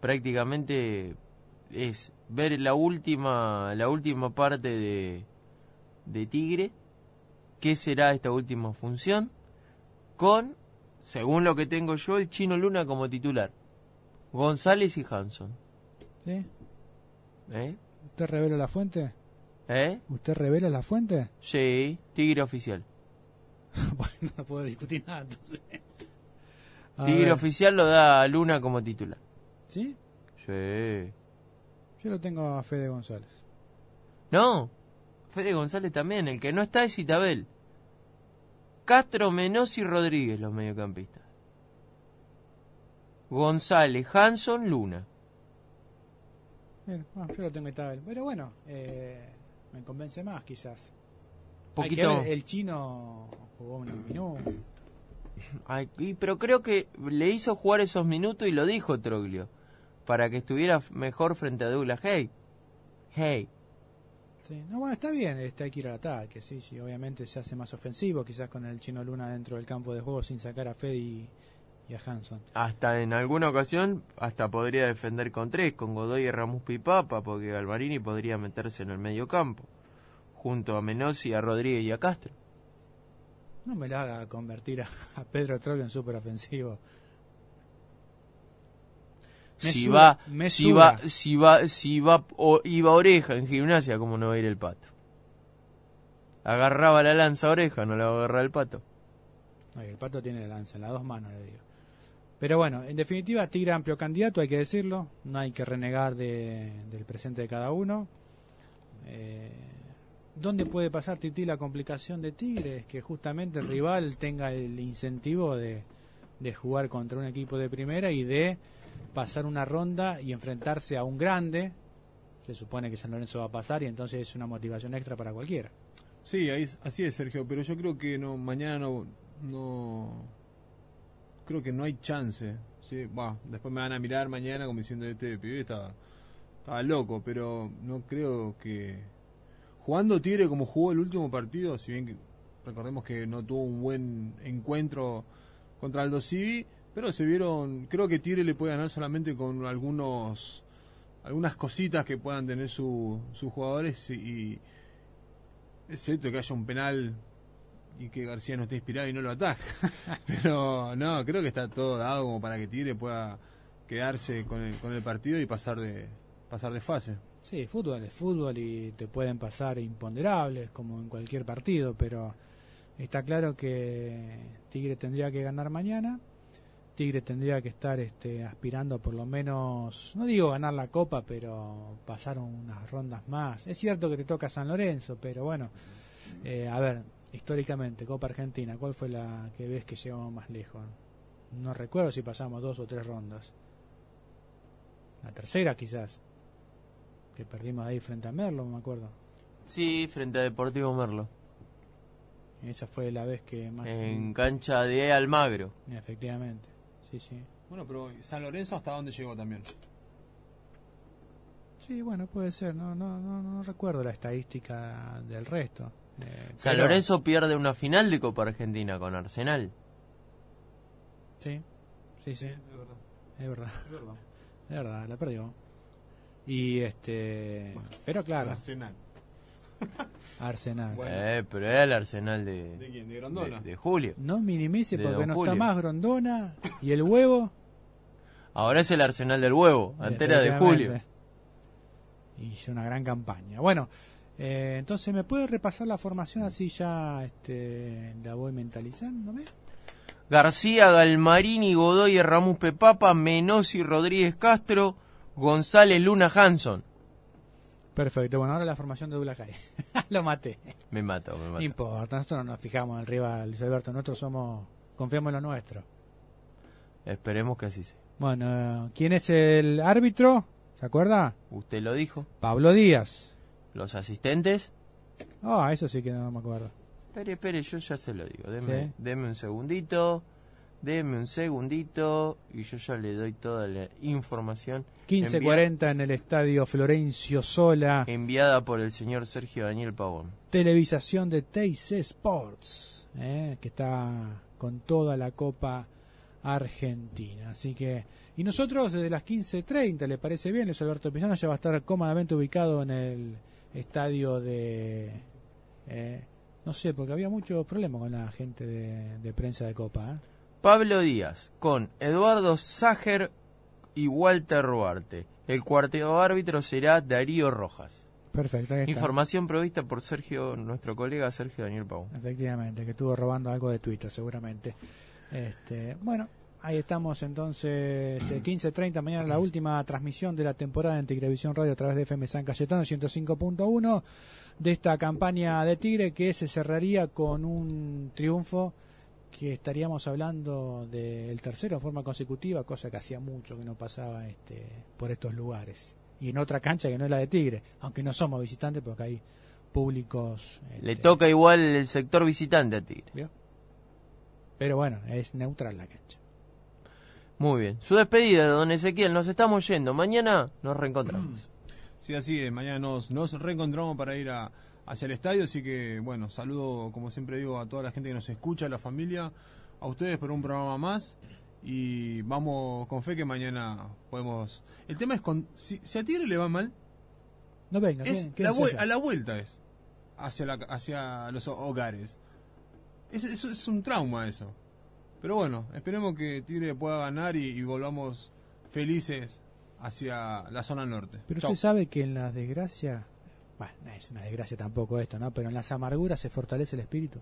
prácticamente es ver la última la última parte de de Tigre, qué será esta última función con según lo que tengo yo el Chino Luna como titular. González y Hanson, ¿Sí? ¿eh? ¿Usted revela la fuente? ¿Eh? ¿Usted revela la fuente? Sí, Tigre oficial. bueno, no puedo discutir nada entonces. A Tigre ver, oficial lo da a Luna como titular. ¿Sí? Sí. Yo lo tengo a Fede González. No, Fede González también. El que no está es Itabel. Castro, Menos y Rodríguez, los mediocampistas. González, Hanson, Luna. Bien, yo lo tengo a Tabel. Pero bueno, eh, me convence más quizás. Hay Poquito. que ver, el chino jugó un minuto. Ay, y- pero creo que le hizo jugar esos minutos y lo dijo Troglio. Para que estuviera mejor frente a Douglas Hey. Hey. Sí, no, bueno, está bien, este, hay que ir al ataque, sí, sí, obviamente se hace más ofensivo, quizás con el Chino Luna dentro del campo de juego sin sacar a Fede y, y a Hanson. Hasta en alguna ocasión, hasta podría defender con tres, con Godoy y Ramos Pipapa, porque Galvarini podría meterse en el medio campo. Junto a Menossi, a Rodríguez y a Castro. No me la haga convertir a, a Pedro Troglio en súper ofensivo. Me si va, me si va, si va, si va, o, iba oreja en gimnasia, como no va a ir el pato? Agarraba la lanza a oreja, no la va a agarrar el pato. El pato tiene la lanza en las dos manos, le digo. Pero bueno, en definitiva, Tigre amplio candidato, hay que decirlo. No hay que renegar de- del presente de cada uno. Eh, ¿Dónde puede pasar, Titi, la complicación de Tigre? Es que justamente el rival tenga el incentivo de, de jugar contra un equipo de primera y de pasar una ronda y enfrentarse a un grande. Se supone que San Lorenzo va a pasar y entonces es una motivación extra para cualquiera. Sí, ahí, así es, Sergio, pero yo creo que no mañana no, no creo que no hay chance. Sí, después me van a mirar mañana como diciendo este pibe estaba, estaba loco, pero no creo que jugando Tigre como jugó el último partido, si bien recordemos que no tuvo un buen encuentro contra Aldo Civi, pero se vieron, creo que Tigre le puede ganar solamente con algunos algunas cositas que puedan tener su- sus jugadores y, y es cierto que haya un penal y que García no esté inspirado y no lo ataque. Pero no, creo que está todo dado como para que Tigre pueda quedarse con el, con el partido y pasar de pasar de fase. Sí, fútbol es fútbol y te pueden pasar imponderables como en cualquier partido, pero está claro que Tigre tendría que ganar mañana Tigre tendría que estar este, aspirando por lo menos, no digo ganar la copa, pero pasar unas rondas más. Es cierto que te toca San Lorenzo, pero bueno, eh, a ver, históricamente, Copa Argentina, ¿cuál fue la que ves que llegamos más lejos? No recuerdo si pasamos dos o tres rondas. La tercera quizás, que perdimos ahí frente a Merlo, me acuerdo. Sí, frente a Deportivo Merlo. Esa fue la vez que más... En cancha de Almagro. Efectivamente, sí, sí. Bueno, pero San Lorenzo hasta dónde llegó también. Sí, bueno, puede ser. No, no, no, no recuerdo la estadística del resto. Eh, San pero- Lorenzo pierde una final de Copa Argentina con Arsenal. Sí, sí, sí. Es verdad. Es verdad. Es verdad. Es verdad, la perdió. Y este. Pero claro, Arsenal. Arsenal. Bueno. Eh, pero era el Arsenal de, ¿De quién? ¿De Grondona? de- de Julio. No minimice De porque no Julio. está más Grondona y el huevo. Ahora es el Arsenal del Huevo, antera de Julio. Hizo una gran campaña. Bueno, eh, entonces, ¿me puede repasar la formación así ya este, la voy mentalizándome? García, Galmarini, Godoy, Ramos Pepapa, Menosi, Rodríguez Castro, González, Luna, Hanson. Perfecto, bueno, ahora la formación de Dulacay. Lo maté. Me mato, me No mato. importa, nosotros no nos fijamos en el rival, Luis Alberto, nosotros somos, confiamos en lo nuestro. Esperemos que así sea. Bueno, ¿quién es el árbitro? ¿Se acuerda? Usted lo dijo. Pablo Díaz. Los asistentes. Ah, eso sí que no me acuerdo. Espere, espere, yo ya se lo digo. Deme, Sí. deme un segundito. Deme un segundito. Y yo ya le doy toda la información. 15.40 en el estadio Florencio Sola. Enviada por el señor Sergio Daniel Pavón. Televisación de TIC Sports, eh, que está con toda la Copa Argentina. Así que, y nosotros desde las 15.30, ¿le parece bien? Luis Alberto Pizano ya va a estar cómodamente ubicado en el estadio de. eh, no sé, porque había muchos problemas con la gente de, de prensa de Copa. ¿eh? Pablo Díaz con Eduardo Ságer y Walter Ruarte. El cuarto árbitro será Darío Rojas. Perfecto, ahí está. Información provista por Sergio, nuestro colega Sergio Daniel Pavón. Efectivamente, que estuvo robando algo de Twitter, seguramente. Este, bueno, ahí estamos entonces, eh, 15.30 mañana la última transmisión de la temporada en Tigrevisión Radio a través de FM San Cayetano 105.1 de esta campaña de Tigre que se cerraría con un triunfo que estaríamos hablando del tercero en forma consecutiva, cosa que hacía mucho que no pasaba este, por estos lugares. Y en otra cancha que no es la de Tigre, aunque no somos visitantes porque hay públicos Le este, toca igual el sector visitante a Tigre. ¿Vio? Pero bueno, es neutral la cancha. Muy bien. Su despedida, don Ezequiel. Nos estamos yendo. Mañana nos reencontramos. Sí, así es. Mañana nos, nos reencontramos para ir a, hacia el estadio. Así que, bueno, saludo, como siempre digo, a toda la gente que nos escucha, a la familia, a ustedes por un programa más. Y vamos con fe que mañana podemos. El tema es con. Si, si a Tigre le va mal, No venga, es a la vuelta es. Hacia, la, hacia los hogares. Es, es, es un trauma eso. Pero bueno, esperemos que Tigre pueda ganar y, y volvamos felices hacia la zona norte. Pero Chau. usted sabe que en las desgracias, bueno, no es una desgracia tampoco esto, ¿no? Pero en las amarguras se fortalece el espíritu.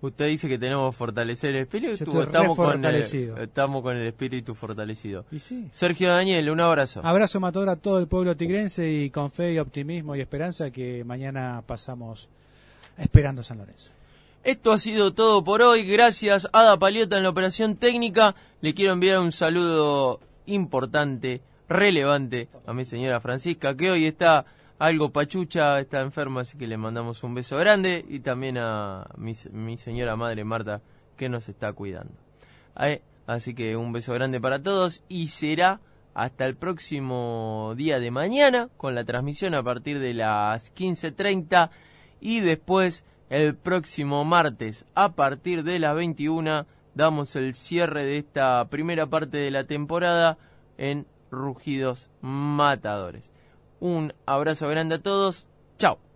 Usted dice que tenemos que fortalecer el espíritu. Estamos, con el, estamos con el espíritu fortalecido. Y sí. Sergio Daniel, un abrazo. Abrazo matador a todo el pueblo tigrense y con fe y optimismo y esperanza que mañana pasamos esperando San Lorenzo. Esto ha sido todo por hoy. Gracias Ada Paliota en la operación técnica. Le quiero enviar un saludo importante, relevante a mi señora Francisca, que hoy está algo pachucha, está enferma, así que le mandamos un beso grande. Y también a mi, mi señora madre Marta, que nos está cuidando. Eh, Así que un beso grande para todos y será hasta el próximo día de mañana con la transmisión a partir de las 15.30 y después el próximo martes a partir de las 21 damos el cierre de esta primera parte de la temporada en Rugidos Matadores. Un abrazo grande a todos. Chao.